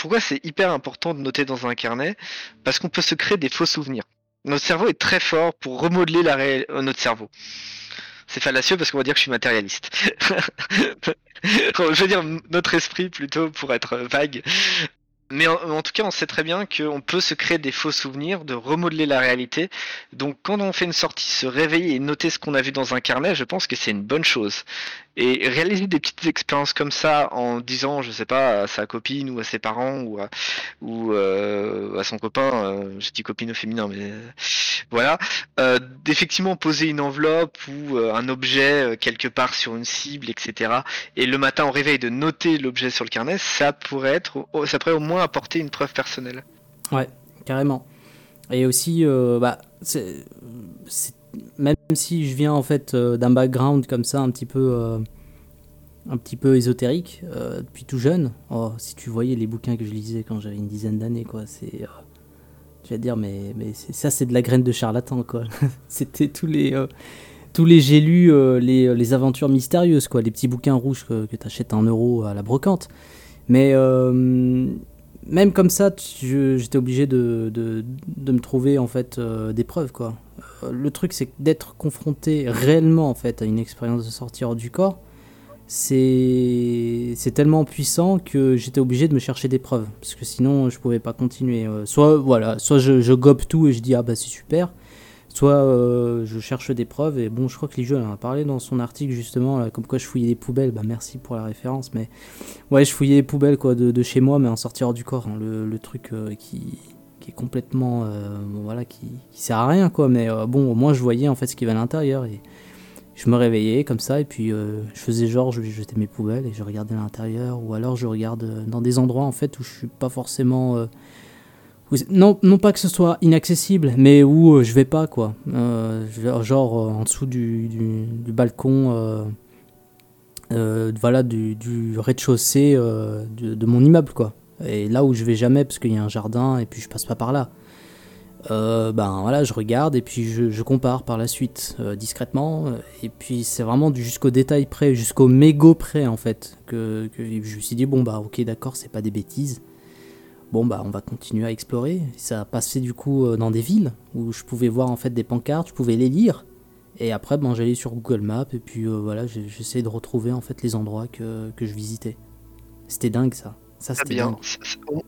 Pourquoi c'est hyper important de noter dans un carnet Parce qu'on peut se créer des faux souvenirs. Notre cerveau est très fort pour remodeler la euh, notre cerveau. C'est fallacieux parce qu'on va dire que je suis matérialiste. je veux dire notre esprit plutôt pour être vague. Mais en, tout cas, on sait très bien qu'on peut se créer des faux souvenirs, de remodeler la réalité. Donc quand on fait une sortie, se réveiller et noter ce qu'on a vu dans un carnet, je pense que c'est une bonne chose. Et réaliser des petites expériences comme ça en disant, je sais pas, à sa copine ou à ses parents ou à, euh, son copain, euh, je dis copine au féminin, mais voilà, euh, d'effectivement poser une enveloppe ou euh, un objet euh, quelque part sur une cible, etc. Et le matin au réveil de noter l'objet sur le carnet, ça pourrait être, ça pourrait au moins apporter une preuve personnelle. Ouais, carrément. Et aussi, bah, c'est même si je viens en fait euh, d'un background comme ça un petit peu euh, un petit peu ésotérique euh, depuis tout jeune oh, si tu voyais les bouquins que je lisais quand j'avais une dizaine d'années quoi c'est je vais dire mais mais ça c'est de la graine de charlatan quoi. C'était tous les tous les j'ai lu les, les, aventures mystérieuses quoi. Les petits bouquins rouges que, que tu achètes en euros à la brocante. Mais même comme ça j'étais obligé de, de, de, me trouver en fait des preuves quoi le truc, c'est d'être confronté réellement en fait à une expérience de sortie hors du corps, c'est tellement puissant que j'étais obligé de me chercher des preuves parce que sinon je pouvais pas continuer. Euh, soit voilà, soit je, je, gobe tout et je dis ah bah c'est super, soit euh, je cherche des preuves et bon je crois que les en a parlé dans son article justement comme quoi je fouillais des poubelles. Bah merci pour la référence, mais ouais je fouillais les poubelles quoi de, chez moi mais en sortie hors du corps, hein, le, truc euh, qui est complètement. voilà, qui, qui, sert à rien, quoi. Mais bon, au moins, je voyais en fait ce qu'il y à l'intérieur. Et je me réveillais comme ça, et puis je faisais genre, je jetais mes poubelles et je regardais l'intérieur. Ou alors, je regarde dans des endroits en fait où je suis pas forcément non, non pas que ce soit inaccessible, mais où euh, je vais pas, quoi. Euh, genre euh, en dessous du, du, balcon, voilà, du, rez-de-chaussée de, de, mon immeuble, quoi. Et là où je vais jamais, parce qu'il y a un jardin, et puis je passe pas par là. ben voilà, je regarde et puis je, je compare par la suite discrètement. Et puis c'est vraiment jusqu'au détail près, jusqu'au mégot près en fait, que, que, je me suis dit, bon bah ok d'accord, c'est pas des bêtises bon bah on va continuer à explorer. Ça a passé du coup euh, dans des villes où je pouvais voir en fait des pancartes, je pouvais les lire. Et après ben, j'allais sur Google Maps et puis euh, voilà j'essayais de retrouver en fait les endroits que, que je visitais. C'était dingue ça. Ça, c'était bien.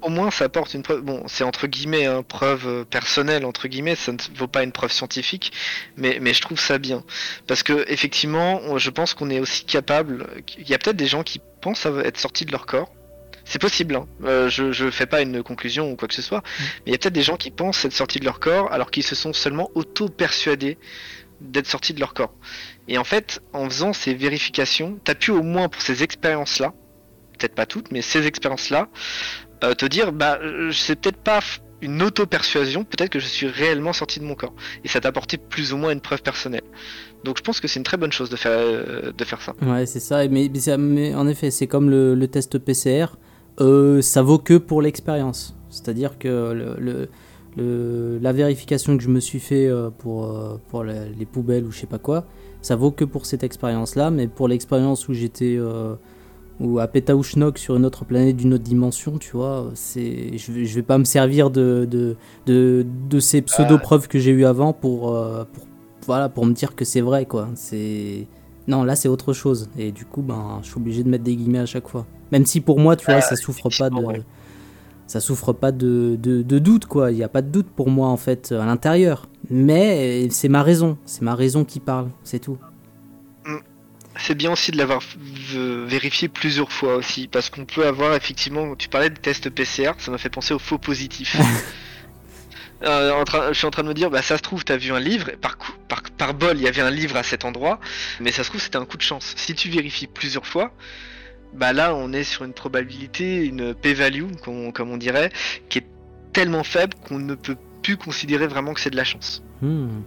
Au, moins, ça apporte une preuve. Bon, c'est entre guillemets une hein, preuve euh, personnelle entre guillemets. Ça ne vaut pas une preuve scientifique, mais mais je trouve ça bien parce que effectivement, je pense qu'on est aussi capable. Il y a peut-être des gens qui pensent être sortis de leur corps c'est possible, hein. euh, je, je fais pas une conclusion ou quoi que ce soit, mm. mais il y a peut-être des gens qui pensent être sortis de leur corps alors qu'ils se sont seulement auto-persuadés d'être sortis de leur corps. Et en fait, en faisant ces vérifications, t'as pu au moins pour ces expériences-là, peut-être pas toutes, mais ces expériences-là, euh, te dire, bah, c'est peut-être pas une auto-persuasion, peut-être que je suis réellement sorti de mon corps. Et ça t'a apporté plus ou moins une preuve personnelle. Donc je pense que c'est une très bonne chose de faire, euh, de faire ça. Ouais, c'est ça. Mais, mais, en effet, c'est comme le, le, test PCR. Euh, ça vaut que pour l'expérience. C'est-à-dire que la vérification que je me suis fait euh, pour, euh, les poubelles ou je sais pas quoi, ça vaut que pour cette expérience-là, mais pour l'expérience où j'étais ou à Petaouchnok sur une autre planète d'une autre dimension, tu vois, c'est, je, je vais pas me servir de, ces pseudo-preuves que j'ai eu avant pour, pour, voilà, pour me dire que c'est vrai, quoi. C'est... Non, là c'est autre chose. Et du coup, ben, je suis obligé de mettre des guillemets à chaque fois. Même si pour moi, tu vois, ça souffre pas de, ça souffre pas de, de, doute, quoi. Il n'y a pas de doute pour moi, en fait, à l'intérieur. Mais c'est ma raison, c'est ma raison qui parle, c'est tout. Mm. C'est bien aussi de l'avoir vérifié plusieurs fois aussi, parce qu'on peut avoir effectivement, tu parlais de tests PCR, ça m'a fait penser aux faux positifs. Euh, je suis en train de me dire, bah ça se trouve, t'as vu un livre, par, par, par bol, il y avait un livre à cet endroit, mais ça se trouve, c'était un coup de chance. Si tu vérifies plusieurs fois, bah là on est sur une probabilité, une p-value comme on dirait, qui est tellement faible qu'on ne peut plus considérer vraiment que c'est de la chance. Hmm.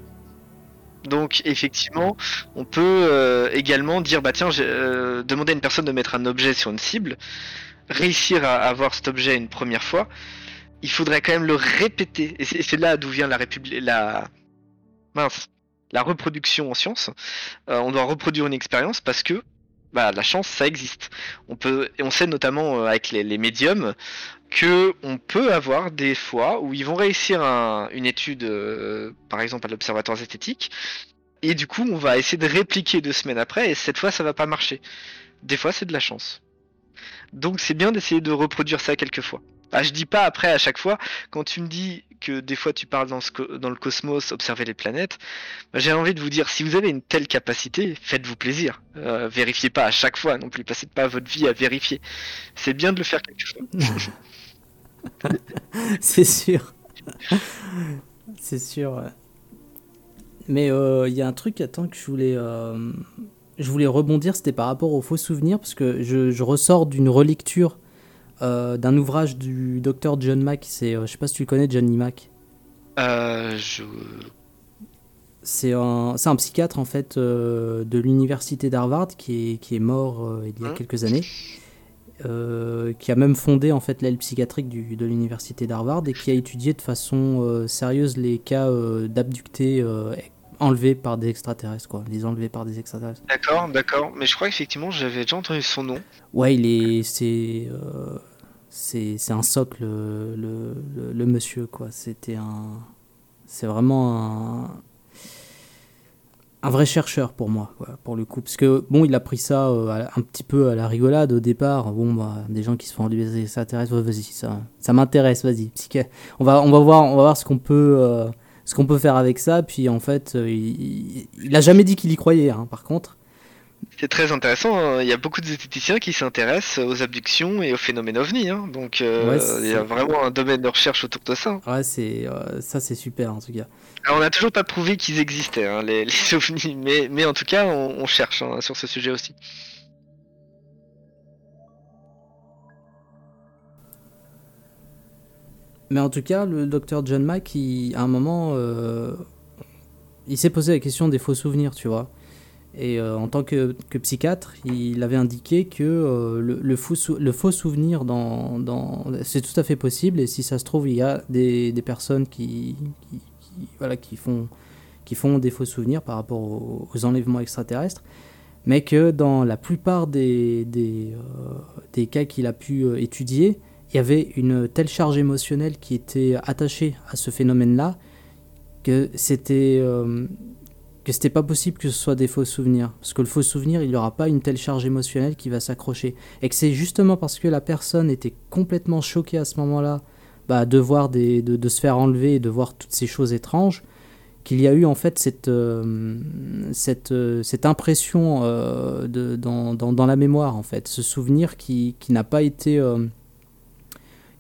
Donc effectivement, on peut euh, également dire bah tiens, euh, demander à une personne de mettre un objet sur une cible, réussir à avoir cet objet une première fois, il faudrait quand même le répéter. Et c'est là d'où vient la république, la mince, la reproduction en science. Euh, on doit reproduire une expérience parce que bah, la chance, ça existe. On peut, on sait notamment euh, avec les, médiums que on peut avoir des fois où ils vont réussir une étude, euh, par exemple à l'observatoire zététique, et du coup on va essayer de répliquer deux semaines après, et cette fois ça va pas marcher. Des fois c'est de la chance. Donc c'est bien d'essayer de reproduire ça quelques fois. Ah, je dis pas après à chaque fois, quand tu me dis que des fois tu parles dans, le cosmos, observer les planètes, bah, j'ai envie de vous dire, si vous avez une telle capacité, faites-vous plaisir. Euh, vérifiez pas à chaque fois non plus, passez pas votre vie à vérifier. C'est bien de le faire quelque chose. C'est sûr. C'est sûr. Mais il euh, y a un truc, attends, que je voulais, euh, je voulais rebondir, c'était par rapport aux faux souvenirs, parce que je, je ressors d'une relecture d'un ouvrage du docteur John Mack. C'est, euh, je sais pas si tu le connais, Johnny Mack. Euh, je... C'est un, c'est un psychiatre en fait de l'université d'Harvard qui est, qui est mort il y a hein quelques années. qui a même fondé en fait l'aile psychiatrique du, de l'université d'Harvard et qui a étudié de façon sérieuse les cas d'abductés enlevés par des extraterrestres, quoi, les enlevés par des extraterrestres. D'accord, d'accord, mais je crois qu'effectivement j'avais déjà entendu son nom. Ouais, il est, c'est, c'est un socle, le, le, monsieur, quoi. C'était un. C'est vraiment un. Un vrai chercheur pour moi, pour le coup. Parce que, bon, il a pris ça euh, un petit peu à la rigolade au départ. Bon, bah, des gens qui se font enlever ça intéresse. vas-y, ça, ça m'intéresse, vas-y. On va, on va voir, on va voir ce qu'on peut. Euh, ce qu'on peut faire avec ça, puis en fait, euh, il, il, a jamais dit qu'il y croyait, hein, par contre. C'est très intéressant. hein. Il y a beaucoup de zététiciens qui s'intéressent aux abductions et aux phénomènes ovni. hein. Donc, euh, Ouais, il y a vraiment un domaine de recherche autour de ça. Ouais, c'est euh, ça, c'est super en tout cas. Alors, on n'a toujours pas prouvé qu'ils existaient, hein, les, les ovnis, mais, mais en tout cas, on, on cherche hein, sur ce sujet aussi. Mais en tout cas, le docteur John Mack, il- à un moment, euh, il s'est posé la question des faux souvenirs, tu vois. Et euh, en tant que, psychiatre, il avait indiqué que euh, le, faux, souvenir, dans, c'est tout à fait possible. Et si ça se trouve, il y a des, personnes qui, font, des faux souvenirs par rapport aux, enlèvements extraterrestres. Mais que dans la plupart des, euh, cas qu'il a pu étudier, il y avait une telle charge émotionnelle qui était attachée à ce phénomène-là que c'était que c'était pas possible que ce soit des faux souvenirs. Parce que le faux souvenir il n'y aura pas une telle charge émotionnelle qui va s'accrocher. Et que c'est justement parce que la personne était complètement choquée à ce moment-là bah, de voir des de, se faire enlever et de voir toutes ces choses étranges qu'il y a eu en fait cette euh, cette, euh, cette impression euh, de, dans, dans, dans la mémoire en fait. Ce souvenir qui, qui n'a pas été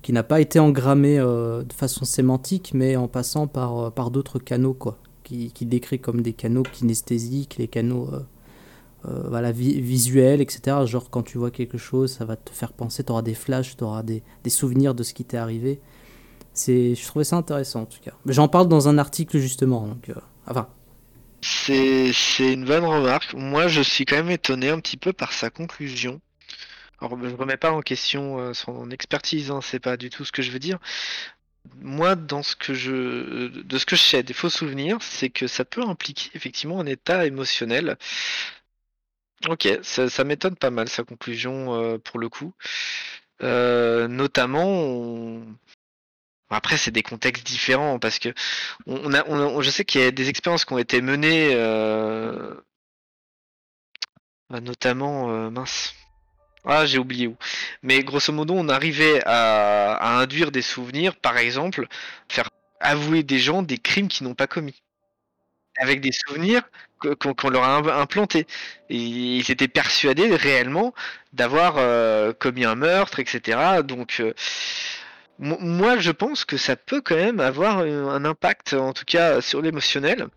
qui n'a pas été engrammé de façon sémantique, mais en passant par, par d'autres canaux, quoi, qui, décrit comme des canaux kinesthésiques, les canaux euh, euh, voilà, vi- visuels, etc. Genre quand tu vois quelque chose, ça va te faire penser, tu auras des flashs, tu auras des, souvenirs de ce qui t'est arrivé. Je trouvais ça intéressant en tout cas. J'en parle dans un article justement, donc euh, enfin, C'est une bonne remarque. Moi, je suis quand même étonné un petit peu par sa conclusion. Alors, je remets pas en question son expertise, hein, c'est pas du tout ce que je veux dire. Moi, dans ce que je, de ce que je sais des faux souvenirs, c'est que ça peut impliquer effectivement un état émotionnel. Ok, ça, m'étonne pas mal sa conclusion euh, pour le coup. Euh, notamment, après c'est des contextes différents parce que je sais qu'il y a des expériences qui ont été menées, euh, bah, notamment, euh, mince. Ah, j'ai oublié où. Mais grosso modo, on arrivait à, induire des souvenirs, par exemple, faire avouer des gens des crimes qu'ils n'ont pas commis. Avec des souvenirs qu'on leur a im- implantés. Ils étaient persuadés réellement d'avoir euh, commis un meurtre, etc. Donc, euh, mo- moi, je pense que ça peut quand même avoir un un impact, en tout cas, sur l'émotionnel.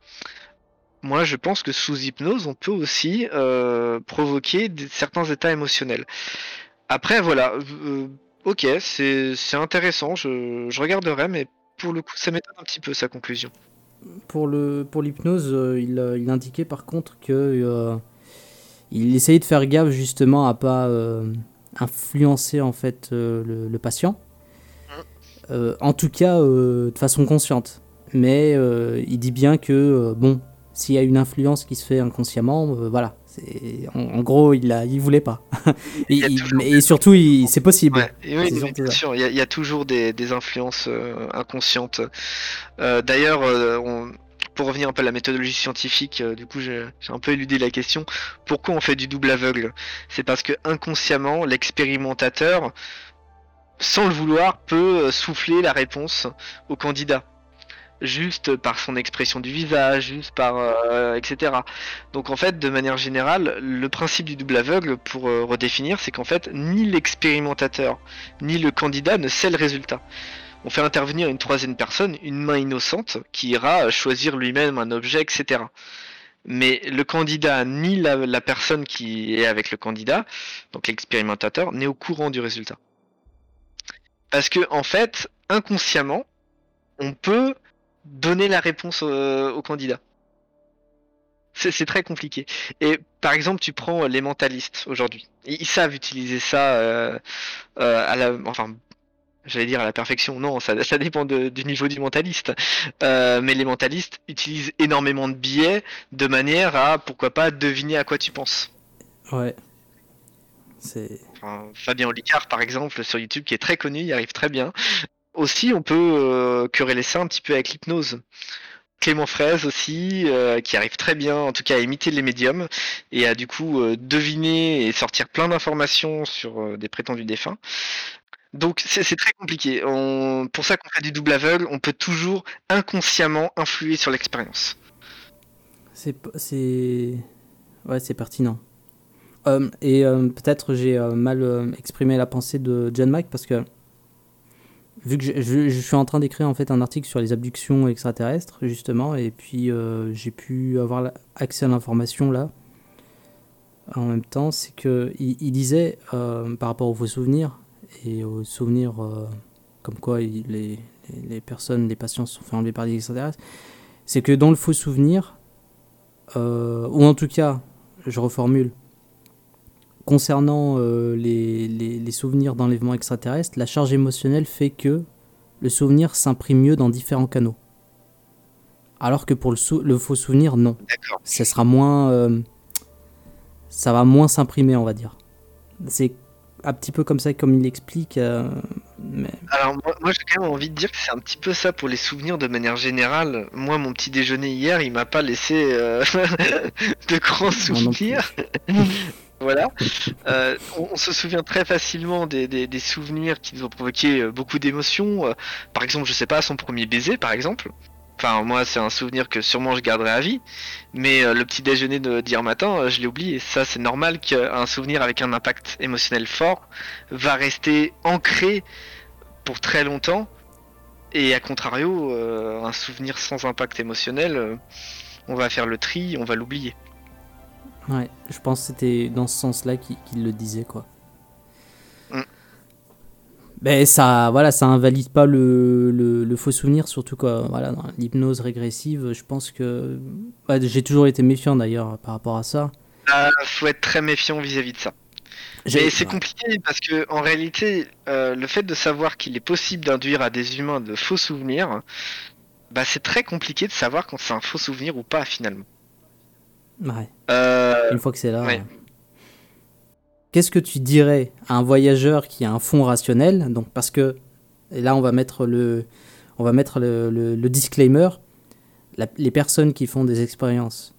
Moi, je pense que sous hypnose, on peut aussi euh, provoquer certains états émotionnels. Après, voilà, euh, ok, c'est intéressant, je, je regarderai, mais pour le coup, ça m'étonne un petit peu sa conclusion. pour le pour l'hypnose, euh, il, euh, il indiquait par contre que il essayait de faire gaffe justement à pas influencer en fait le, patient. En tout cas, de façon consciente. Mais il dit bien que bon, s'il y a une influence qui se fait inconsciemment, euh, voilà. En, en gros, il a, il voulait pas. et, Il y a il- toujours mais- et surtout, c'est possible. Ouais, et oui, C'est mais surtout bien sûr, il y, a- il y a toujours des, des influences euh, inconscientes. Euh, D'ailleurs, pour revenir un peu à la méthodologie scientifique, du coup, j'ai un peu éludé la question. Pourquoi on fait du double aveugle? C'est parce que inconsciemment, l'expérimentateur, sans le vouloir, peut souffler la réponse au candidat. Juste par son expression du visage, juste par euh, etc. Donc en fait, de manière générale, le principe du double aveugle, pour euh, redéfinir, c'est qu'en fait, ni l'expérimentateur, ni le candidat ne sait le résultat. On fait intervenir une troisième personne, une main innocente, qui ira choisir lui-même un objet, etc. Mais le candidat, ni la, la personne qui est avec le candidat, donc l'expérimentateur, n'est au courant du résultat. Parce que, en fait, inconsciemment, on peut donner la réponse euh, au candidat. C'est très compliqué. Et par exemple, tu prends les mentalistes aujourd'hui. Ils, ils savent utiliser ça euh, euh, à la, enfin, j'allais dire à la perfection. Non, ça, ça dépend de- du niveau du mentaliste. Euh, mais les mentalistes utilisent énormément de biais de manière à, pourquoi pas, deviner à quoi tu penses. Ouais. C'est. Enfin, Fabien Olicard, par exemple, sur YouTube, qui est très connu, il arrive très bien. Aussi, on peut euh, quereller ça un petit peu avec l'hypnose. Clément Fraise aussi, euh, qui arrive très bien, en tout cas, à imiter les médiums et à du coup euh, deviner et sortir plein d'informations sur euh, des prétendus défunts. Donc c'est très compliqué. Pour ça qu'on fait du double aveugle, on peut toujours inconsciemment influer sur l'expérience. C'est. Ouais, c'est pertinent. Et peut-être j'ai mal exprimé la pensée de John Mack parce que vu que je, suis en train d'écrire en fait un article sur les abductions extraterrestres justement et puis euh, j'ai pu avoir accès à l'information là en même temps. C'est que il, disait euh, par rapport aux faux souvenirs et aux souvenirs euh, comme quoi les, les, personnes les patients se sont fait enlever par des extraterrestres c'est que dans le faux souvenir ou en tout cas je reformule concernant euh, les, les- les souvenirs d'enlèvement extraterrestre, la charge émotionnelle fait que le souvenir s'imprime mieux dans différents canaux. Alors que pour le, sou- le faux souvenir, non. Ça sera moins. euh, ça va moins s'imprimer, on va dire. C'est un petit peu comme ça, comme il l'explique. euh, mais Alors moi, moi, j'ai quand même envie de dire que c'est un petit peu ça pour les souvenirs de manière générale. Moi mon petit déjeuner hier il m'a pas laissé de grands souvenirs. voilà. Euh, on, se souvient très facilement des, souvenirs qui nous ont provoqué euh, beaucoup d'émotions. Euh, par exemple je sais pas son premier baiser par exemple. Enfin moi c'est un souvenir que sûrement je garderai à vie. Mais le petit déjeuner d'hier matin je l'ai oublié. Ça c'est normal qu'un souvenir avec un impact émotionnel fort va rester ancré pour très longtemps. Et à contrario, un souvenir sans impact émotionnel, on va faire le tri, on va l'oublier. Ouais, je pense que c'était dans ce sens-là qu'il le disait, quoi. Mm. Ben ça, voilà, ça invalide pas le, le, le faux souvenir, surtout quoi, voilà, l'hypnose régressive, je pense que... ouais, j'ai toujours été méfiant d'ailleurs par rapport à ça. Ah, faut être très méfiant vis-à-vis de ça. Mais c'est compliqué parce que en réalité, euh, le fait de savoir qu'il est possible d'induire à des humains de faux souvenirs, bah c'est très compliqué de savoir quand c'est un faux souvenir ou pas finalement. Ouais. Euh, Une fois que c'est là. ouais. ouais. Qu'est-ce que tu dirais à un voyageur qui a un fond rationnel? Donc parce que et là on va mettre le, on va mettre le, le- le disclaimer. La- les personnes qui font des expériences,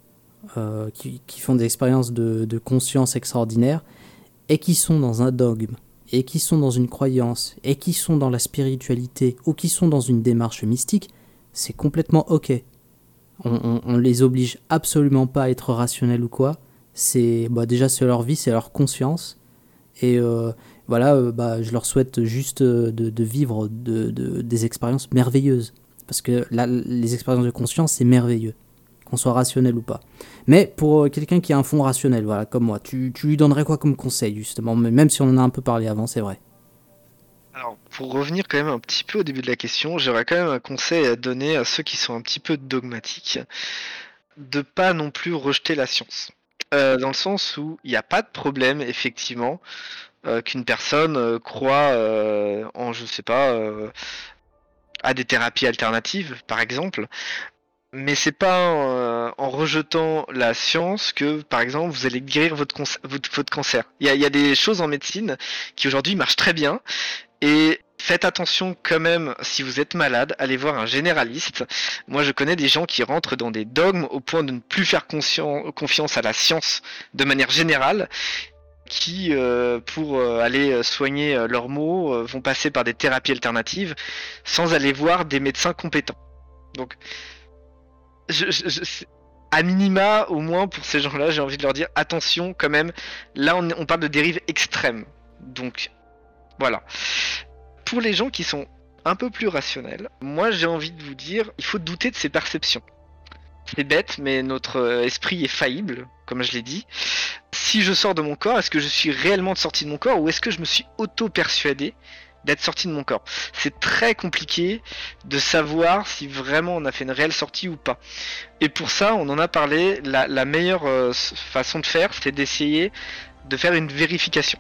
euh, qui, qui font des expériences de, de conscience extraordinaire et qui sont dans un dogme et qui sont dans une croyance et qui sont dans la spiritualité ou qui sont dans une démarche mystique, c'est complètement ok. On, on les oblige absolument pas à être rationnels ou quoi. C'est bah, déjà c'est leur vie, c'est leur conscience. Et euh, voilà, euh, bah, je leur souhaite juste euh, de, vivre de, de- des expériences merveilleuses. Parce que là, les expériences de conscience, c'est merveilleux. Qu'on soit rationnel ou pas. Mais pour quelqu'un qui a un fond rationnel, voilà, comme moi, tu, tu lui donnerais quoi comme conseil, justement? Même si on en a un peu parlé avant, c'est vrai. Alors, pour revenir quand même un petit peu au début de la question, j'aurais quand même un conseil à donner à ceux qui sont un petit peu dogmatiques, de pas non plus rejeter la science. Euh, dans le sens où il n'y a pas de problème, effectivement, euh, qu'une personne euh, croit en, je sais pas, à des thérapies alternatives, par exemple. Mais c'est pas en rejetant la science que, par exemple, vous allez guérir votre, votre, cancer. Il y a des choses en médecine qui aujourd'hui marchent très bien. Et faites attention quand même, si vous êtes malade, allez voir un généraliste. Moi, je connais des gens qui rentrent dans des dogmes au point de ne plus faire confiance à la science de manière générale qui, euh, pour euh, aller soigner euh, leurs maux, vont passer par des thérapies alternatives sans aller voir des médecins compétents. Donc, je, à minima, au moins pour ces gens-là, j'ai envie de leur dire attention quand même. Là, on, on parle de dérives extrêmes. Donc, voilà. Pour les gens qui sont un peu plus rationnels, moi j'ai envie de vous dire, il faut douter de ses perceptions. C'est bête, mais notre euh, esprit est faillible, comme je l'ai dit. Si je sors de mon corps, est-ce que je suis réellement sorti de mon corps ou est-ce que je me suis auto-persuadé d'être sorti de mon corps? C'est très compliqué de savoir si vraiment on a fait une réelle sortie ou pas. Et pour ça, on en a parlé, la, meilleure euh, façon de faire, c'est d'essayer de faire une vérification.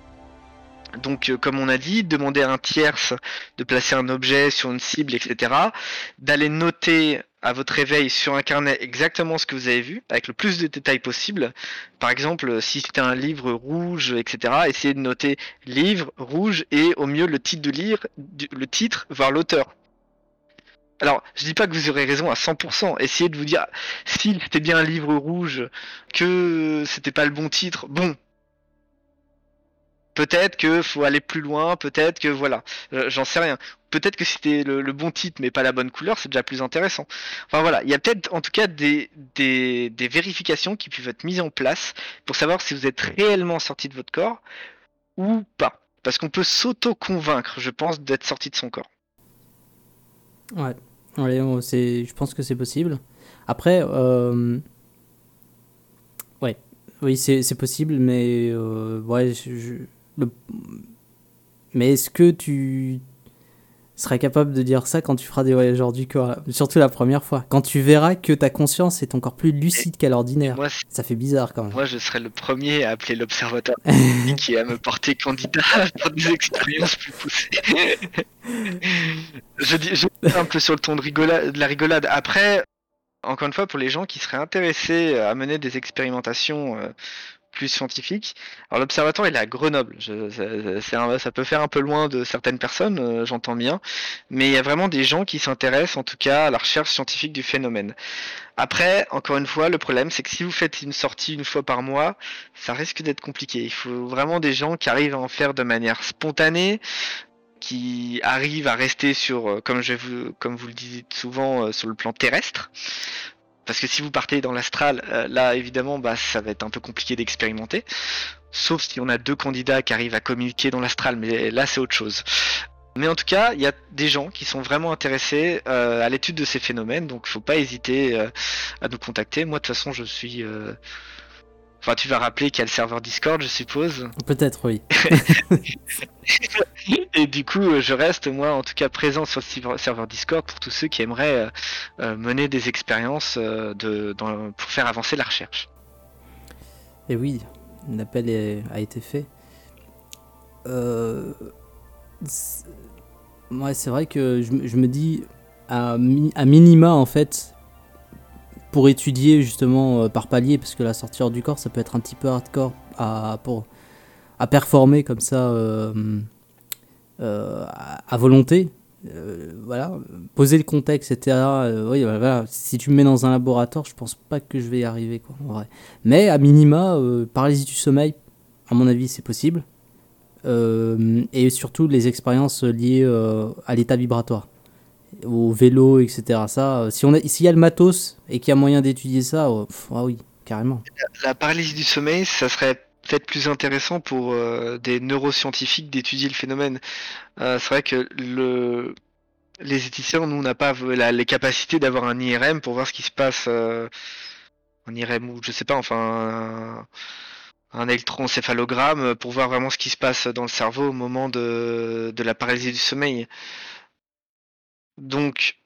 Donc, euh, comme on a dit, demander à un tierce de placer un objet sur une cible, etc. D'aller noter à votre réveil sur un carnet exactement ce que vous avez vu, avec le plus de détails possible. Par exemple, euh, si c'était un livre rouge, etc., essayez de noter livre, rouge, et au mieux le titre de livre, du- le titre, voire l'auteur. Alors, je dis pas que vous aurez raison à 100%. Essayez de vous dire, si c'était bien un livre rouge, que c'était pas le bon titre, bon, Peut-être que faut aller plus loin, peut-être que voilà, j'en sais rien. Peut-être que c'était le, bon titre mais pas la bonne couleur, c'est déjà plus intéressant. Enfin voilà, il y a peut-être en tout cas des, des, vérifications qui peuvent être mises en place pour savoir si vous êtes réellement sorti de votre corps ou pas. Parce qu'on peut s'auto-convaincre, je pense, d'être sorti de son corps. Ouais, ouais je pense que c'est possible. Après, euh, ouais, oui, c'est possible, mais euh, ouais, je, mais est-ce que tu serais capable de dire ça quand tu feras des voyageurs du corps Surtout la première fois. Quand tu verras que ta conscience est encore plus lucide qu'à l'ordinaire. Ça fait bizarre quand même. Moi, je serais le premier à appeler l'observateur qui à me porter candidat pour des expériences plus poussées. je, dis, je dis un peu sur le ton de, rigolade, de la rigolade. Après, encore une fois, pour les gens qui seraient intéressés à mener des expérimentations euh, plus scientifique. Alors l'observatoire est à Grenoble. Je, ça peut faire un peu loin de certaines personnes, euh, j'entends bien, mais il y a vraiment des gens qui s'intéressent en tout cas à la recherche scientifique du phénomène. Après, encore une fois, le problème c'est que si vous faites une sortie une fois par mois, ça risque d'être compliqué. Il faut vraiment des gens qui arrivent à en faire de manière spontanée, qui arrivent à rester sur, euh, comme je vous, comme vous le dites souvent, euh, sur le plan terrestre. Parce que si vous partez dans l'astral, euh, là évidemment, bah, ça va être un peu compliqué d'expérimenter. Sauf si on a deux candidats qui arrivent à communiquer dans l'astral, mais là c'est autre chose. Mais en tout cas, il y a des gens qui sont vraiment intéressés euh, à l'étude de ces phénomènes, donc il faut pas hésiter euh, à nous contacter. Moi de toute façon, je suis Enfin, tu vas rappeler qu'il y a le serveur Discord, je suppose. Peut-être, oui. et du coup, je reste, moi, en tout cas, présent sur le serveur Discord pour tous ceux qui aimeraient euh, euh, mener des expériences euh, de, pour faire avancer la recherche. Et oui, l'appel a été fait. Euh... Ouais, c'est vrai que je, me dis, à, à minima, en fait, pour étudier justement euh, par palier, parce que la sortie hors du corps, ça peut être un petit peu hardcore à, pour, à performer comme ça euh, euh, à, volonté. voilà, poser le contexte, etc. oui, voilà, si tu me mets dans un laboratoire, je pense pas que je vais y arriver, quoi. Mais à minima, paralysie du sommeil, à mon avis, c'est possible. et surtout les expériences liées à l'état vibratoire au vélo, etc. Ça, euh, si on s'il y a le matos et qu'il y a moyen d'étudier ça, oh, ah oui, carrément. La paralysie du sommeil, ça serait peut-être plus intéressant pour euh, des neuroscientifiques d'étudier le phénomène. Euh, c'est vrai que le, les éthiciens, nous, on n'a pas les capacités d'avoir un IRM pour voir ce qui se passe. un IRM ou je sais pas, enfin. Un, un électroencéphalogramme pour voir vraiment ce qui se passe dans le cerveau au moment de, de la paralysie du sommeil. Donc,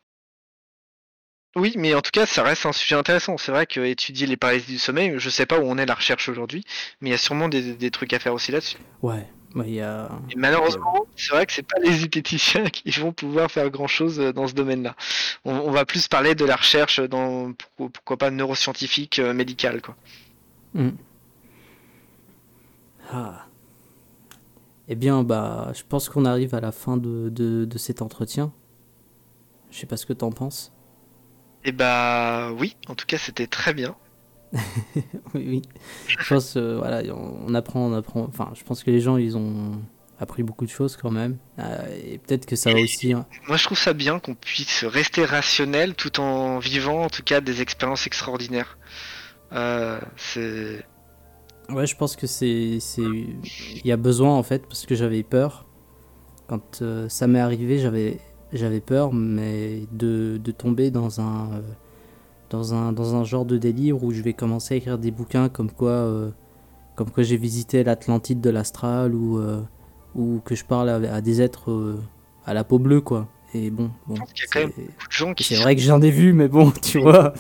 oui, mais en tout cas, ça reste un sujet intéressant. C'est vrai que étudier les paralysies du sommeil, je sais pas où on est la recherche aujourd'hui, mais il y a sûrement des, trucs à faire aussi là-dessus. Ouais, il y a. malheureusement, c'est vrai que c'est pas les zététiciens qui vont pouvoir faire grand-chose euh, dans ce domaine-là. On, va plus parler de la recherche dans, pourquoi, pas neuroscientifique, euh, médicale, quoi. Hmm. Ah. Eh bien, bah, je pense qu'on arrive à la fin de, de cet entretien. Je sais pas ce que t'en penses. Eh bah oui, en tout cas c'était très bien. oui, oui. Je pense, euh, voilà, on apprend, on apprend. Enfin, je pense que les gens, ils ont appris beaucoup de choses quand même. Euh, et peut-être que ça va aussi. Hein. Moi, je trouve ça bien qu'on puisse rester rationnel tout en vivant, en tout cas, des expériences extraordinaires. Euh, c'est. Ouais, je pense que c'est, il y a besoin en fait parce que j'avais peur quand ça m'est arrivé. J'avais j'avais peur, mais de, de, tomber dans un, euh, dans, un, dans un genre de délire où je vais commencer à écrire des bouquins comme quoi, euh, comme quoi j'ai visité l'Atlantide de l'astral ou, euh, ou que je parle à, des êtres à la peau bleue, quoi. Et bon, bon c'est vrai que j'en ai vu, mais bon, tu vois.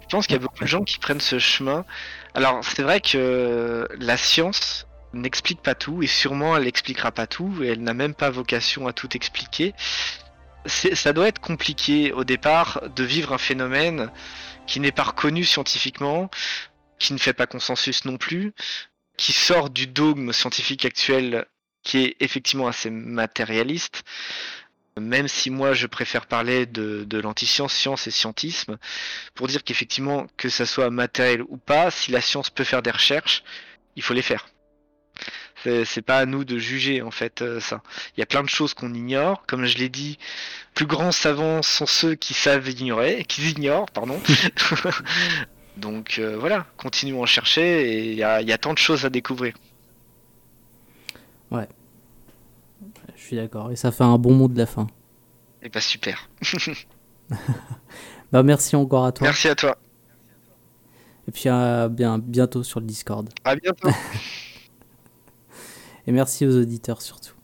Je pense qu'il y a beaucoup de gens qui prennent ce chemin. Alors, c'est vrai que la science n'explique pas tout et sûrement elle n'expliquera pas tout et elle n'a même pas vocation à tout expliquer. Ça doit être compliqué au départ de vivre un phénomène qui n'est pas reconnu scientifiquement, qui ne fait pas consensus non plus, qui sort du dogme scientifique actuel qui est effectivement assez matérialiste, même si moi je préfère parler de, de l'anti-science, science et scientisme, pour dire qu'effectivement, que ça soit matériel ou pas, si la science peut faire des recherches, il faut les faire. C'est pas à nous de juger en fait euh, ça. Il y a plein de choses qu'on ignore. Comme je l'ai dit, plus grands savants sont ceux qui savent ignorer, qui ignorent, pardon. Donc euh, voilà, continuons à chercher et il y a, y a tant de choses à découvrir. Ouais. Je suis d'accord. Et ça fait un bon mot de la fin. Et eh bah super. bah merci encore à toi. Merci à toi. Et puis à bien, bientôt sur le Discord. À bientôt. Et merci aux auditeurs surtout.